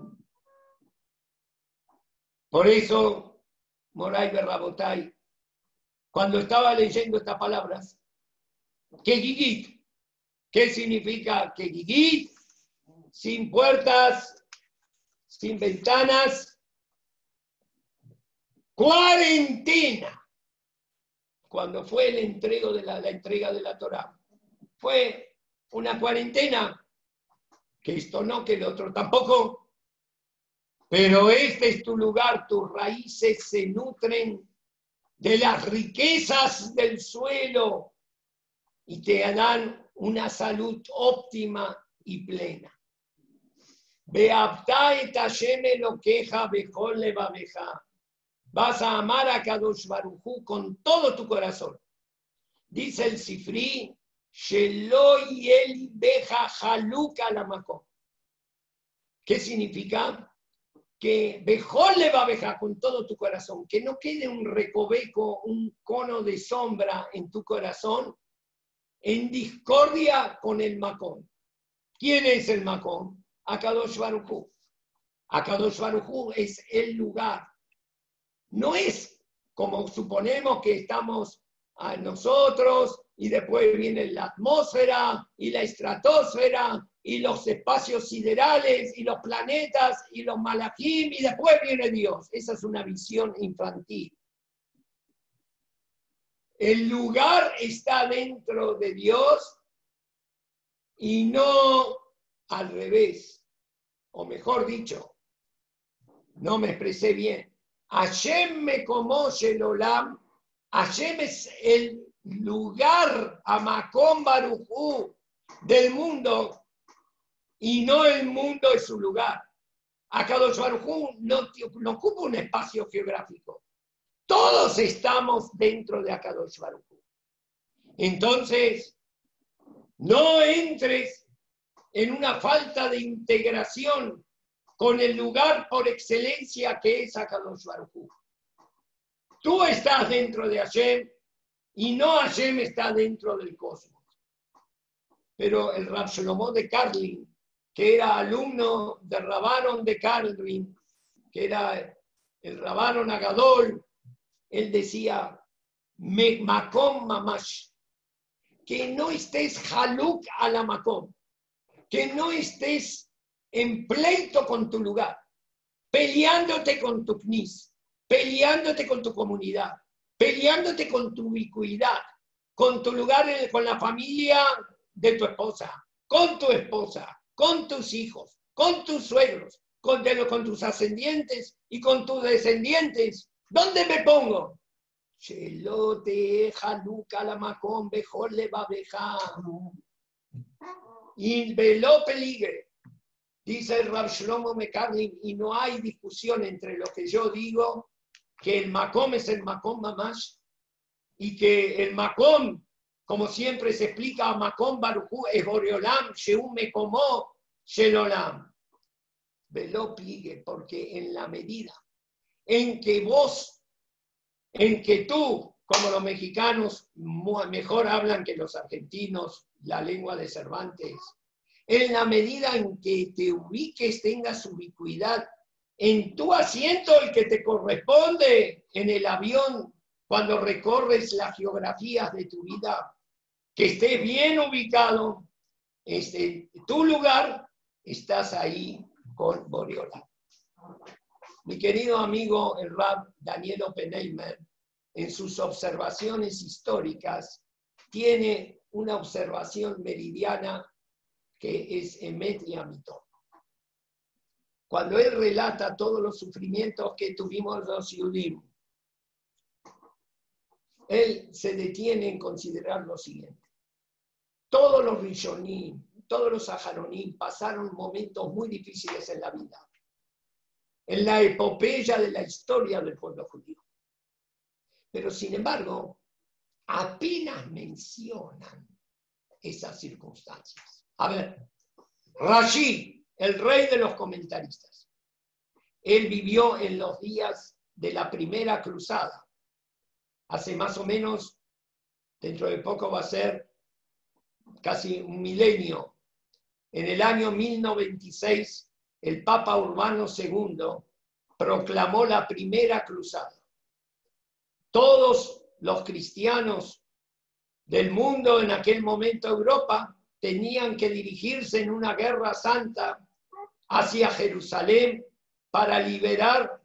Por eso, Moray Berrabotay, cuando estaba leyendo estas palabras, que Gigit, ¿qué significa que Gigit? Sin puertas, sin ventanas, cuarentena. Cuando fue el entrego de la, la entrega de la Torah, fue una cuarentena que esto no, que el otro tampoco. Pero este es tu lugar, tus raíces se nutren de las riquezas del suelo y te dan una salud óptima y plena. lo queja, le va Vas a amar a Kadosh Barujú con todo tu corazón. Dice el Sifri, ¿Qué significa? Que Bejol le va a con todo tu corazón, que no quede un recoveco, un cono de sombra en tu corazón en discordia con el Macón. ¿Quién es el Macón? Akadosh Barujú. Akadosh Barujú es el lugar. No es como suponemos que estamos a nosotros y después viene la atmósfera y la estratosfera y los espacios siderales y los planetas y los malachim y después viene Dios. Esa es una visión infantil. El lugar está dentro de Dios y no al revés. O mejor dicho, no me expresé bien. Hashem me como Shelolam. Hashem es el lugar a Macón Barujú del mundo y no el mundo es su lugar. Akadosh Barujú no, no ocupa un espacio geográfico. Todos estamos dentro de Akadosh Barujú. Entonces, no entres en una falta de integración con el lugar por excelencia que es Akadosh Barujú. Tú estás dentro de Hashem y no Hashem está dentro del cosmos. Pero el Rab de Carlin, que era alumno de Rabaron de Carlin, que era el Rabaron Agadol, él decía, Makom Mamash, que no estés haluk a la Makom, que no estés en pleito con tu lugar, peleándote con tu knis, peleándote con tu comunidad, peleándote con tu ubicuidad, con tu lugar, con la familia de tu esposa, con tu esposa, con tus hijos, con tus suegros, con, con tus ascendientes y con tus descendientes. ¿Dónde me pongo? Chelote, Jaluca, la macón, mejor le va a Y veló peligre. Dice el Rab Shlomo Mekarlim, y no hay discusión entre lo que yo digo que el Macom es el Macom Mamash y que el Macom, como siempre se explica, Macom Baruchu es Boreolam, Sheum Mekomó, Shelolam. Velo pligue, porque en la medida en que vos, en que tú, como los mexicanos mejor hablan que los argentinos la lengua de Cervantes, en la medida en que te ubiques, tengas ubicuidad en tu asiento el que te corresponde en el avión cuando recorres las geografías de tu vida, que estés bien ubicado, este, tu lugar, estás ahí con Boriola. Mi querido amigo el Rab Daniel Oppenheimer, en sus observaciones históricas, tiene una observación meridiana que es Emet y cuando él relata todos los sufrimientos que tuvimos los judíos, él se detiene en considerar lo siguiente. Todos los Rishonim, todos los Saharonim pasaron momentos muy difíciles en la vida, en la epopeya de la historia del pueblo judío. Pero sin embargo, apenas mencionan esas circunstancias. A ver, Rashi, el rey de los comentaristas, él vivió en los días de la primera cruzada. Hace más o menos, dentro de poco va a ser casi un milenio. En el año 1096, el Papa Urbano II proclamó la primera cruzada. Todos los cristianos del mundo en aquel momento Europa tenían que dirigirse en una guerra santa hacia Jerusalén para liberar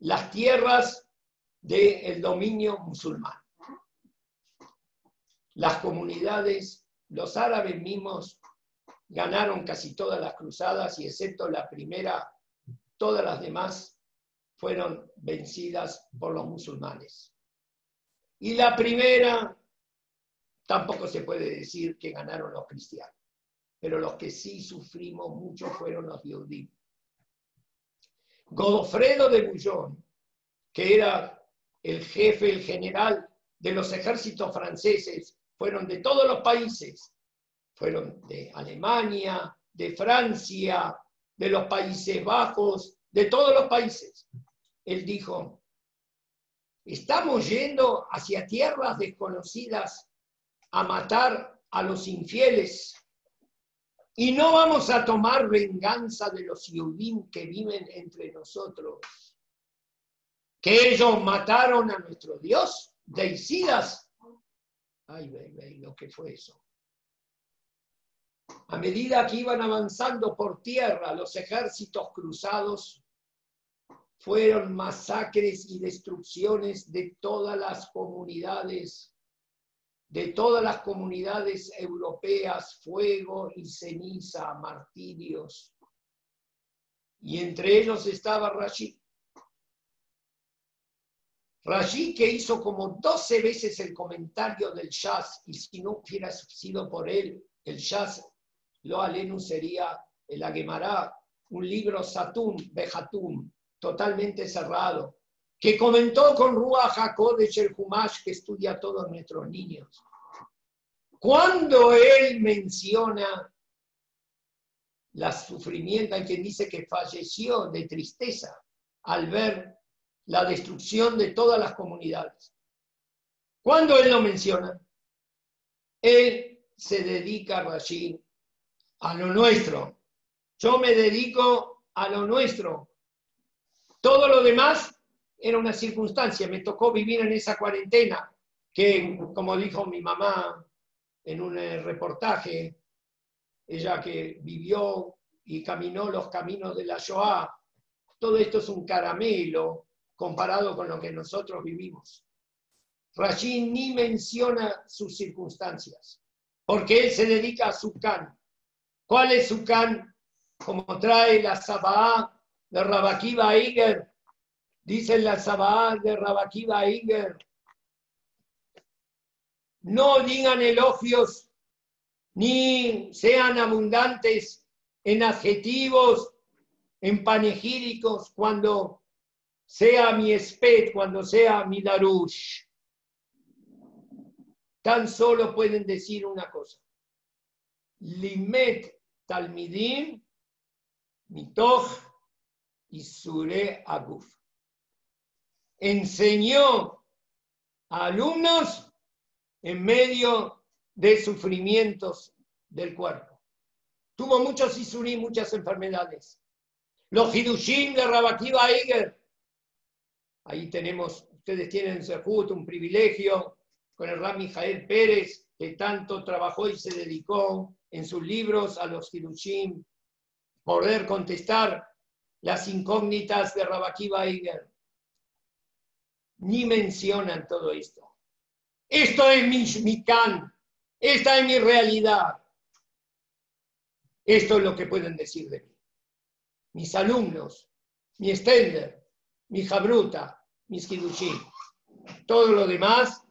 las tierras del dominio musulmán. Las comunidades, los árabes mismos, ganaron casi todas las cruzadas y excepto la primera, todas las demás fueron vencidas por los musulmanes. Y la primera tampoco se puede decir que ganaron los cristianos, pero los que sí sufrimos mucho fueron los judíos. Godofredo de Bouillon, que era el jefe, el general de los ejércitos franceses, fueron de todos los países, fueron de Alemania, de Francia, de los Países Bajos, de todos los países. Él dijo, estamos yendo hacia tierras desconocidas a matar a los infieles. Y no vamos a tomar venganza de los Yudim que viven entre nosotros. Que ellos mataron a nuestro Dios, deicidas. Ay, ve, lo que fue eso. A medida que iban avanzando por tierra los ejércitos cruzados, fueron masacres y destrucciones de todas las comunidades de todas las comunidades europeas, fuego y ceniza, martirios. Y entre ellos estaba Rashid. Rashid que hizo como 12 veces el comentario del jazz, y si no hubiera sido por él, el jazz, lo alenu sería el Aguemará, un libro Satum, Bejatum, totalmente cerrado, que comentó con Ruach HaKodesh el Humash que estudia a todos nuestros niños. Cuando él menciona la sufrimiento, hay quien dice que falleció de tristeza al ver la destrucción de todas las comunidades. Cuando él lo menciona, él se dedica, Rashid, a lo nuestro. Yo me dedico a lo nuestro. Todo lo demás era una circunstancia, me tocó vivir en esa cuarentena, que como dijo mi mamá en un eh, reportaje, ella que vivió y caminó los caminos de la Shoah, todo esto es un caramelo comparado con lo que nosotros vivimos. Rashid ni menciona sus circunstancias, porque él se dedica a su can. ¿Cuál es su can? Como trae la Sabah de Rabakiba Iger, Dice la Sabah de Rabakiba Iger, no digan elogios ni sean abundantes en adjetivos, en panegíricos, cuando sea mi espet, cuando sea mi darush. Tan solo pueden decir una cosa. Limet talmidim mitoch y sure aguf enseñó a alumnos en medio de sufrimientos del cuerpo. Tuvo muchos isurí, muchas enfermedades. Los hidushim de Rabakiba Eiger. Ahí tenemos, ustedes tienen un privilegio con el Rami Jael Pérez, que tanto trabajó y se dedicó en sus libros a los hidushim, poder contestar las incógnitas de Rabakiba Eiger ni mencionan todo esto. Esto es mi, can, esta es mi realidad. Esto es lo que pueden decir de mí. mis alumnos, mi extender, mi jabruta, mis kidushim. Todo lo demás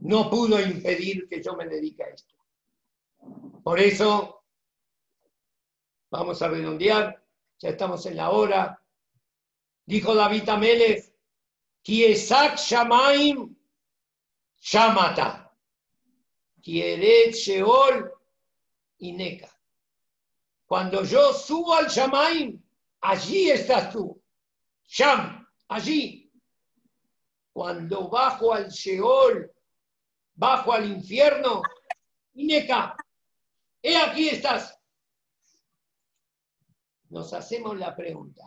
no pudo impedir que yo me dedique a esto. Por eso, vamos a redondear, ya estamos en la hora. Dijo David Amelech, Kiesak Shamaim Shamata. Kieret Sheol y Neka. Cuando yo subo al Shamaim, allí estás tú. Sham, allí. Cuando bajo al Sheol, bajo al infierno, Ineca, he aquí estás. Nos hacemos la pregunta,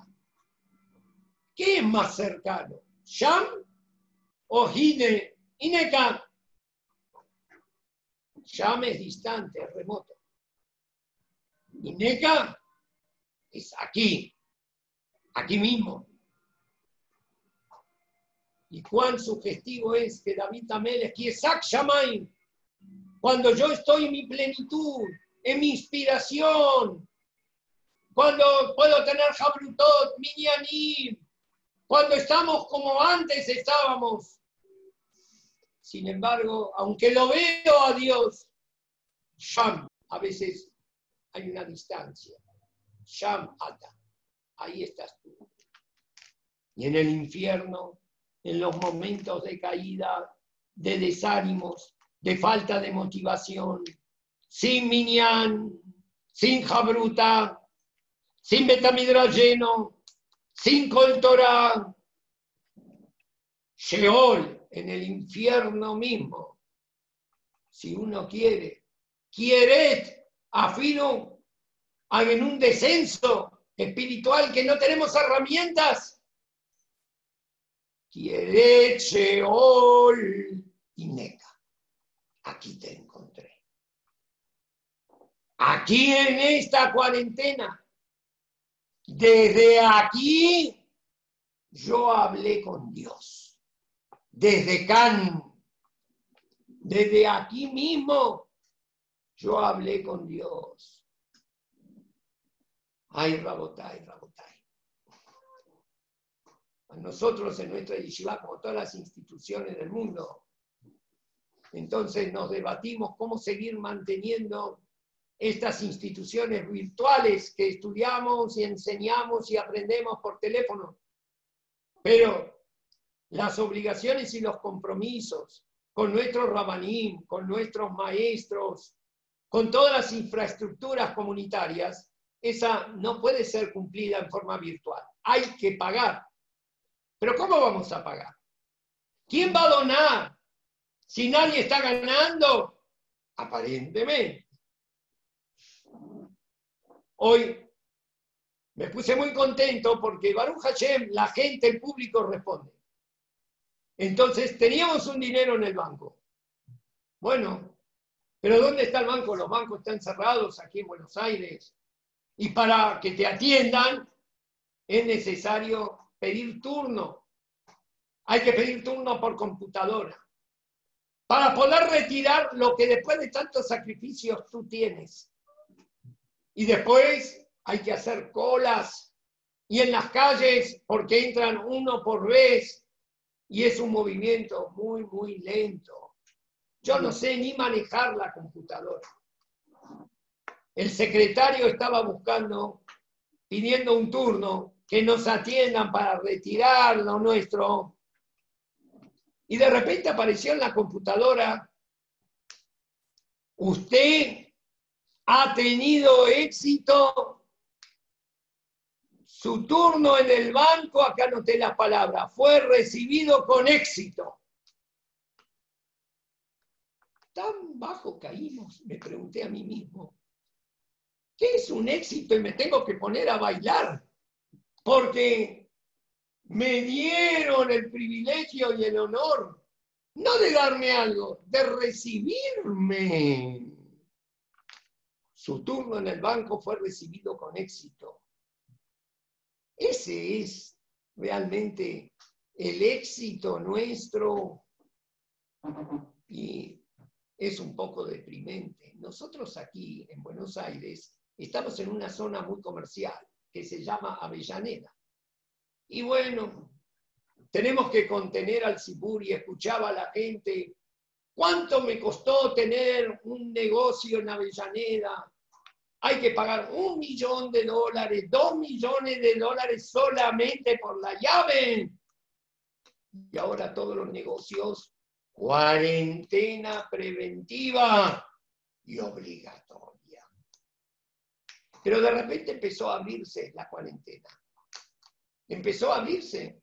¿qué es más cercano? ¿Sham o Hine? Ineca. Sham es distante, es remoto. Ineca es aquí, aquí mismo. Y cuán sugestivo es que David Tamel es Shamaim, cuando yo estoy en mi plenitud, en mi inspiración, cuando puedo tener Jabrutot, Minyanim, cuando estamos como antes estábamos. Sin embargo, aunque lo veo a Dios, Sham, a veces hay una distancia. Sham Ata, ahí estás tú. Y en el infierno, en los momentos de caída, de desánimos, de falta de motivación, sin minyan, sin jabruta, sin betamidra lleno, sin coltora, Sheol en el infierno mismo. Si uno quiere, quiere afino en un descenso espiritual que no tenemos herramientas. Quiere Sheol y Neca. Aquí te encontré. Aquí en esta cuarentena. Desde aquí yo hablé con Dios. Desde Can. Desde aquí mismo yo hablé con Dios. Ay, Rabotay, Rabotay. A nosotros en nuestra yeshiva, como todas las instituciones del mundo, entonces nos debatimos cómo seguir manteniendo estas instituciones virtuales que estudiamos y enseñamos y aprendemos por teléfono. Pero las obligaciones y los compromisos con nuestros rabanim, con nuestros maestros, con todas las infraestructuras comunitarias, esa no puede ser cumplida en forma virtual. Hay que pagar. Pero ¿cómo vamos a pagar? ¿Quién va a donar si nadie está ganando? Aparentemente. Hoy me puse muy contento porque Baruch Hashem, la gente, el público responde. Entonces teníamos un dinero en el banco. Bueno, pero ¿dónde está el banco? Los bancos están cerrados aquí en Buenos Aires. Y para que te atiendan es necesario pedir turno. Hay que pedir turno por computadora. Para poder retirar lo que después de tantos sacrificios tú tienes. Y después hay que hacer colas. Y en las calles, porque entran uno por vez. Y es un movimiento muy, muy lento. Yo no sé ni manejar la computadora. El secretario estaba buscando, pidiendo un turno, que nos atiendan para retirar lo nuestro. Y de repente apareció en la computadora, usted ha tenido éxito, su turno en el banco, acá noté la palabra, fue recibido con éxito tan bajo caímos, me pregunté a mí mismo, ¿qué es un éxito? Y me tengo que poner a bailar, porque me dieron el privilegio y el honor, no de darme algo, de recibirme. Su turno en el banco fue recibido con éxito. Ese es realmente el éxito nuestro. Y es un poco deprimente. Nosotros aquí en Buenos Aires estamos en una zona muy comercial. que se llama Avellaneda. Y bueno, tenemos que contener al Cibur y escuchaba a la gente. ¿Cuánto me costó tener un negocio en Avellaneda? Hay que pagar un millón de dólares, dos millones de dólares solamente por la llave. Y ahora todos los negocios, cuarentena preventiva y obligatoria. Pero de repente empezó a abrirse la cuarentena. Empezó a abrirse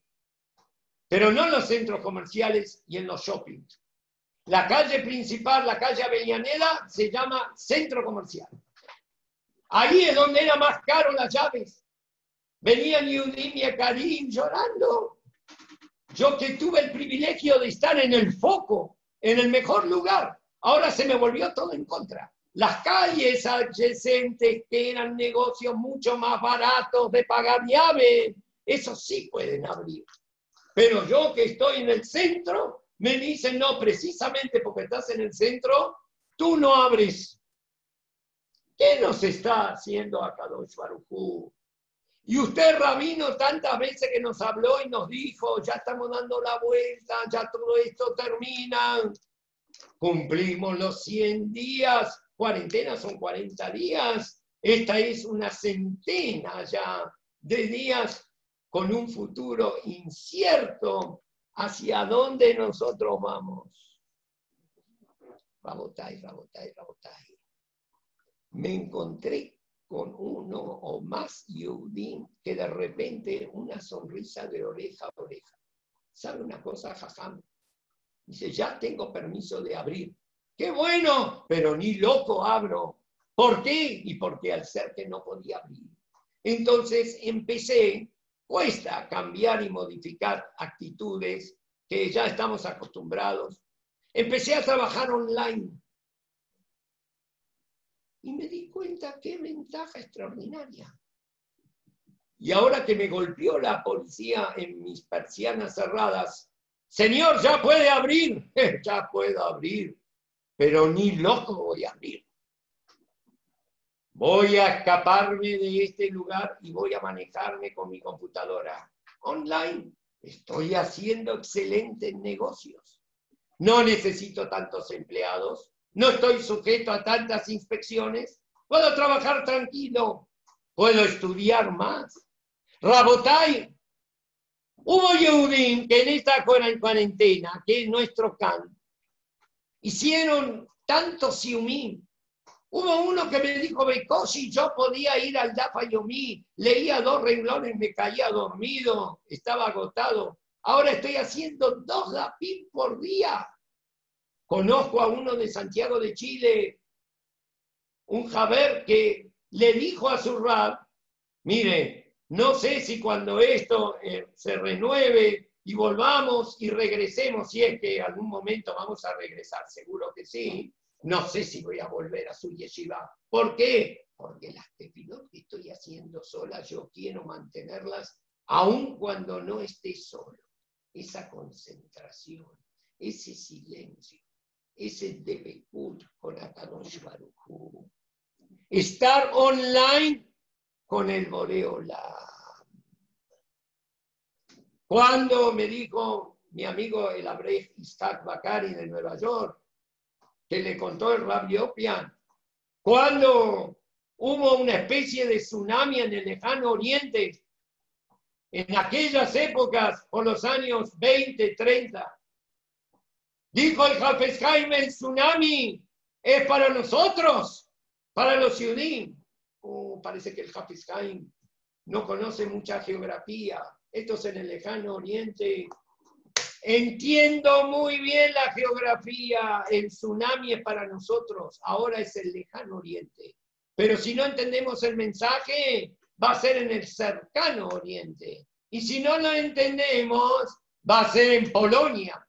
pero no en los centros comerciales y en los shoppings. La calle principal, la calle Avellaneda, se llama centro comercial. Ahí es donde era más caro las llaves. Venían Yudim y Karim llorando. Yo que tuve el privilegio de estar en el foco, en el mejor lugar, ahora se me volvió todo en contra. Las calles adyacentes, que eran negocios mucho más baratos de pagar llave, eso sí pueden abrir. Pero yo que estoy en el centro, me dicen, no, precisamente porque estás en el centro, tú no abres. ¿Qué nos está haciendo acá, Kadosh Barujú? Y usted, Rabino, tantas veces que nos habló y nos dijo, ya estamos dando la vuelta, ya todo esto termina. Cumplimos los 100 días, cuarentena son 40 días. Esta es una centena ya de días con un futuro incierto hacia dónde nosotros vamos. Rabotai, rabotai, rabotai. Me encontré con uno o más Yudim que de repente una sonrisa de oreja a oreja. ¿Sabe una cosa, Jajam? Dice, ya tengo permiso de abrir. ¡Qué bueno! Pero ni loco abro. ¿Por qué? Y porque al ser que no podía abrir. Entonces empecé Cuesta cambiar y modificar actitudes que ya estamos acostumbrados. Empecé a trabajar online y me di cuenta qué ventaja extraordinaria. Y ahora que me golpeó la policía en mis persianas cerradas, Señor, ya puede abrir, *laughs* ya puedo abrir, pero ni loco voy a abrir. Voy a escaparme de este lugar y voy a manejarme con mi computadora online. Estoy haciendo excelentes negocios. No necesito tantos empleados. No estoy sujeto a tantas inspecciones. Puedo trabajar tranquilo. Puedo estudiar más. Rabotai. Hubo Yehudim que en esta cuarentena, que es nuestro can, hicieron tanto siumín Hubo uno que me dijo, si yo podía ir al Dafa leía dos renglones, me caía dormido, estaba agotado. Ahora estoy haciendo dos Dapim por día. Conozco a uno de Santiago de Chile, un Javer que le dijo a su rab, mire, no sé si cuando esto eh, se renueve y volvamos y regresemos, si es que algún momento vamos a regresar, seguro que sí, no sé si voy a volver a su yeshiva. ¿Por qué? Porque las tefilot que estoy haciendo sola, yo quiero mantenerlas aun cuando no esté solo. Esa concentración, ese silencio, ese debekut con Akadosh Baruchu. Estar online con el Boreola. Cuando me dijo mi amigo el Abrej Isaac Bakari de Nueva York, que le contó el Rabbi Opian, cuando hubo una especie de tsunami en el lejano oriente, en aquellas épocas, por los años 20, 30, dijo el Jaime, el tsunami es para nosotros, para los ciudadanos. Oh, parece que el Jaime no conoce mucha geografía. Esto es en el lejano oriente, Entiendo muy bien la geografía, el tsunami es para nosotros, ahora es el lejano oriente. Pero si no entendemos el mensaje, va a ser en el cercano oriente. Y si no lo entendemos, va a ser en Polonia,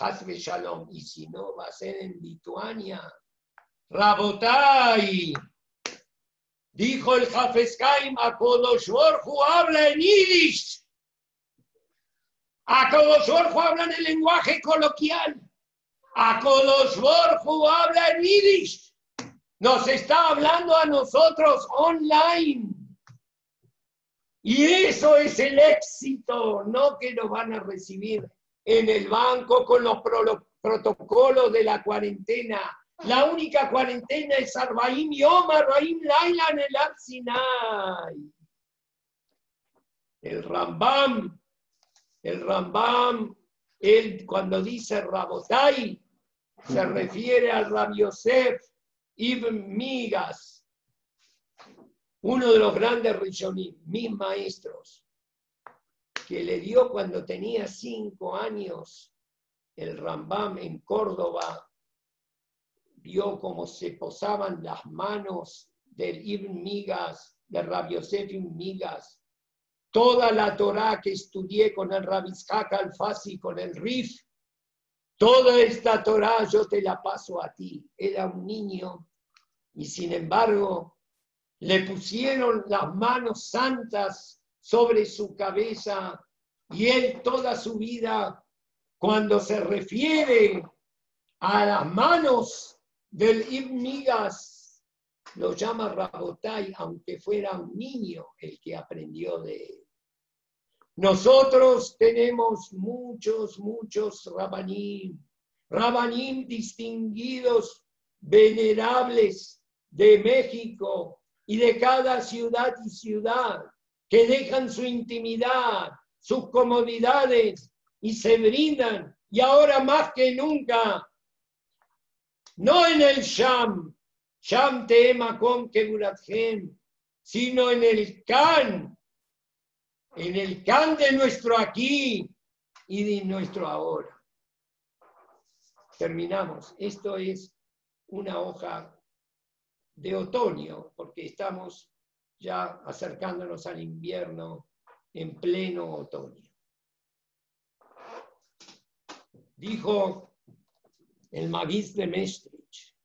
Hasbe Shalom. Y si no, va a ser en Lituania. Rabotai. Dijo el Jafeskaim a Kodoshorju, habla en Yiddish. A Borjo habla en el lenguaje coloquial. A Borjo habla en Yiddish. Nos está hablando a nosotros online. Y eso es el éxito, no que nos van a recibir en el banco con los protocolos de la cuarentena. La única cuarentena es Arbaim Yom, Arbaim Laila en el Arsinai. El Rambam, el Rambam, él cuando dice Rabotai, se refiere al Rab Yosef Ibn Migas, uno de los grandes Rishonim, mis maestros, que le dio cuando tenía cinco años el Rambam en Córdoba, vio cómo se posaban las manos del Ibn Migas, del Rabbi Yosef Ibn Migas, toda la Torá que estudié con el Rabbi Al-Fasi, con el Rif, toda esta Torá yo te la paso a ti. Era un niño y sin embargo le pusieron las manos santas sobre su cabeza y él toda su vida, cuando se refiere a las manos del Ibn Migas, lo llama Rabotai, aunque fuera un niño el que aprendió de él. Nosotros tenemos muchos, muchos rabanim, rabanim distinguidos, venerables de México y de cada ciudad y ciudad, que dejan su intimidad, sus comodidades y se brindan, y ahora más que nunca, no en el Sham, Sham Tema con Keburathem, sino en el Kan, en el can de nuestro aquí y de nuestro ahora. Terminamos. Esto es una hoja de otoño, porque estamos ya acercándonos al invierno en pleno otoño. Dijo el Magis de Mestrich,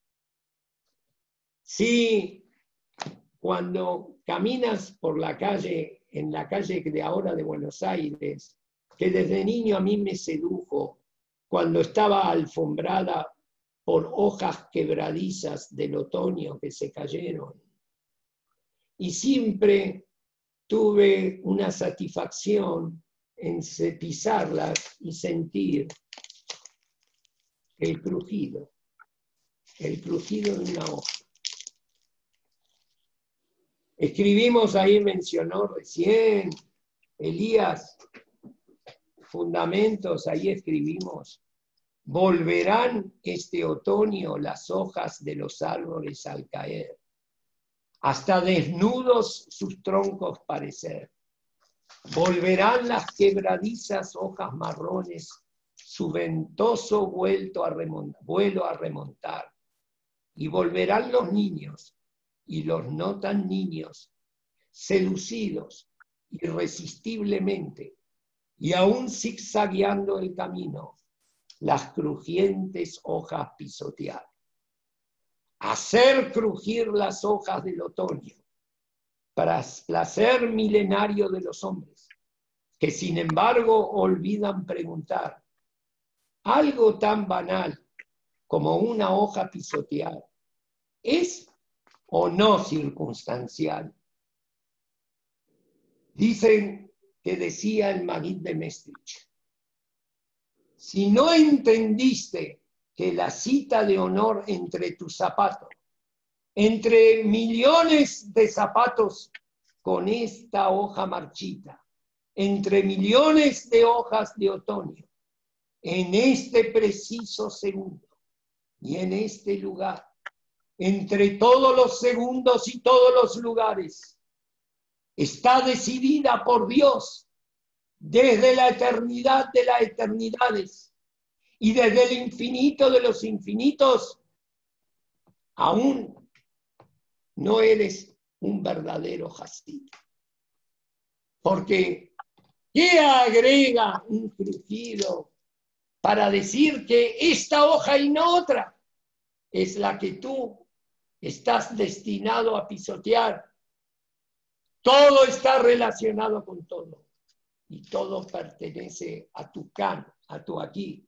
si cuando caminas por la calle en la calle de ahora de Buenos Aires, que desde niño a mí me sedujo cuando estaba alfombrada por hojas quebradizas del otoño que se cayeron. Y siempre tuve una satisfacción en pisarlas y sentir el crujido, el crujido de una hoja. Escribimos ahí, mencionó recién Elías, fundamentos, ahí escribimos, volverán este otoño las hojas de los árboles al caer, hasta desnudos sus troncos parecer. Volverán las quebradizas hojas marrones, su ventoso vuelto a vuelo a remontar, y volverán los niños y los no tan niños, seducidos irresistiblemente y aún zigzagueando el camino, las crujientes hojas pisotear. Hacer crujir las hojas del otoño, para placer milenario de los hombres, que sin embargo olvidan preguntar algo tan banal como una hoja pisotear. ¿Es o no circunstancial. Dicen que decía el Magid de Mestrich, si no entendiste que la cita de honor entre tus zapatos, entre millones de zapatos con esta hoja marchita, entre millones de hojas de otoño, en este preciso segundo y en este lugar, entre todos los segundos y todos los lugares. Está decidida por Dios desde la eternidad de las eternidades y desde el infinito de los infinitos. Aún no eres un verdadero Hasid. Porque, ¿qué agrega un crujido para decir que esta hoja y no otra es la que tú estás destinado a pisotear. Todo está relacionado con todo y todo pertenece a tu can, a tu aquí.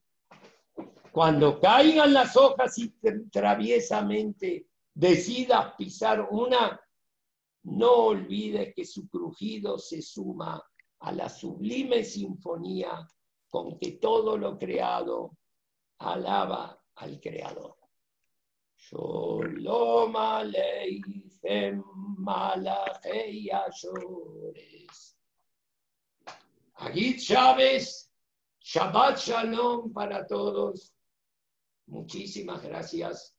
Cuando caigan las hojas y traviesamente decidas pisar una, no olvides que su crujido se suma a la sublime sinfonía con que todo lo creado alaba al Creador. Shalom Aleichem Malachei Ashores. Agit Chávez, Shabbat Shalom para todos. Muchísimas gracias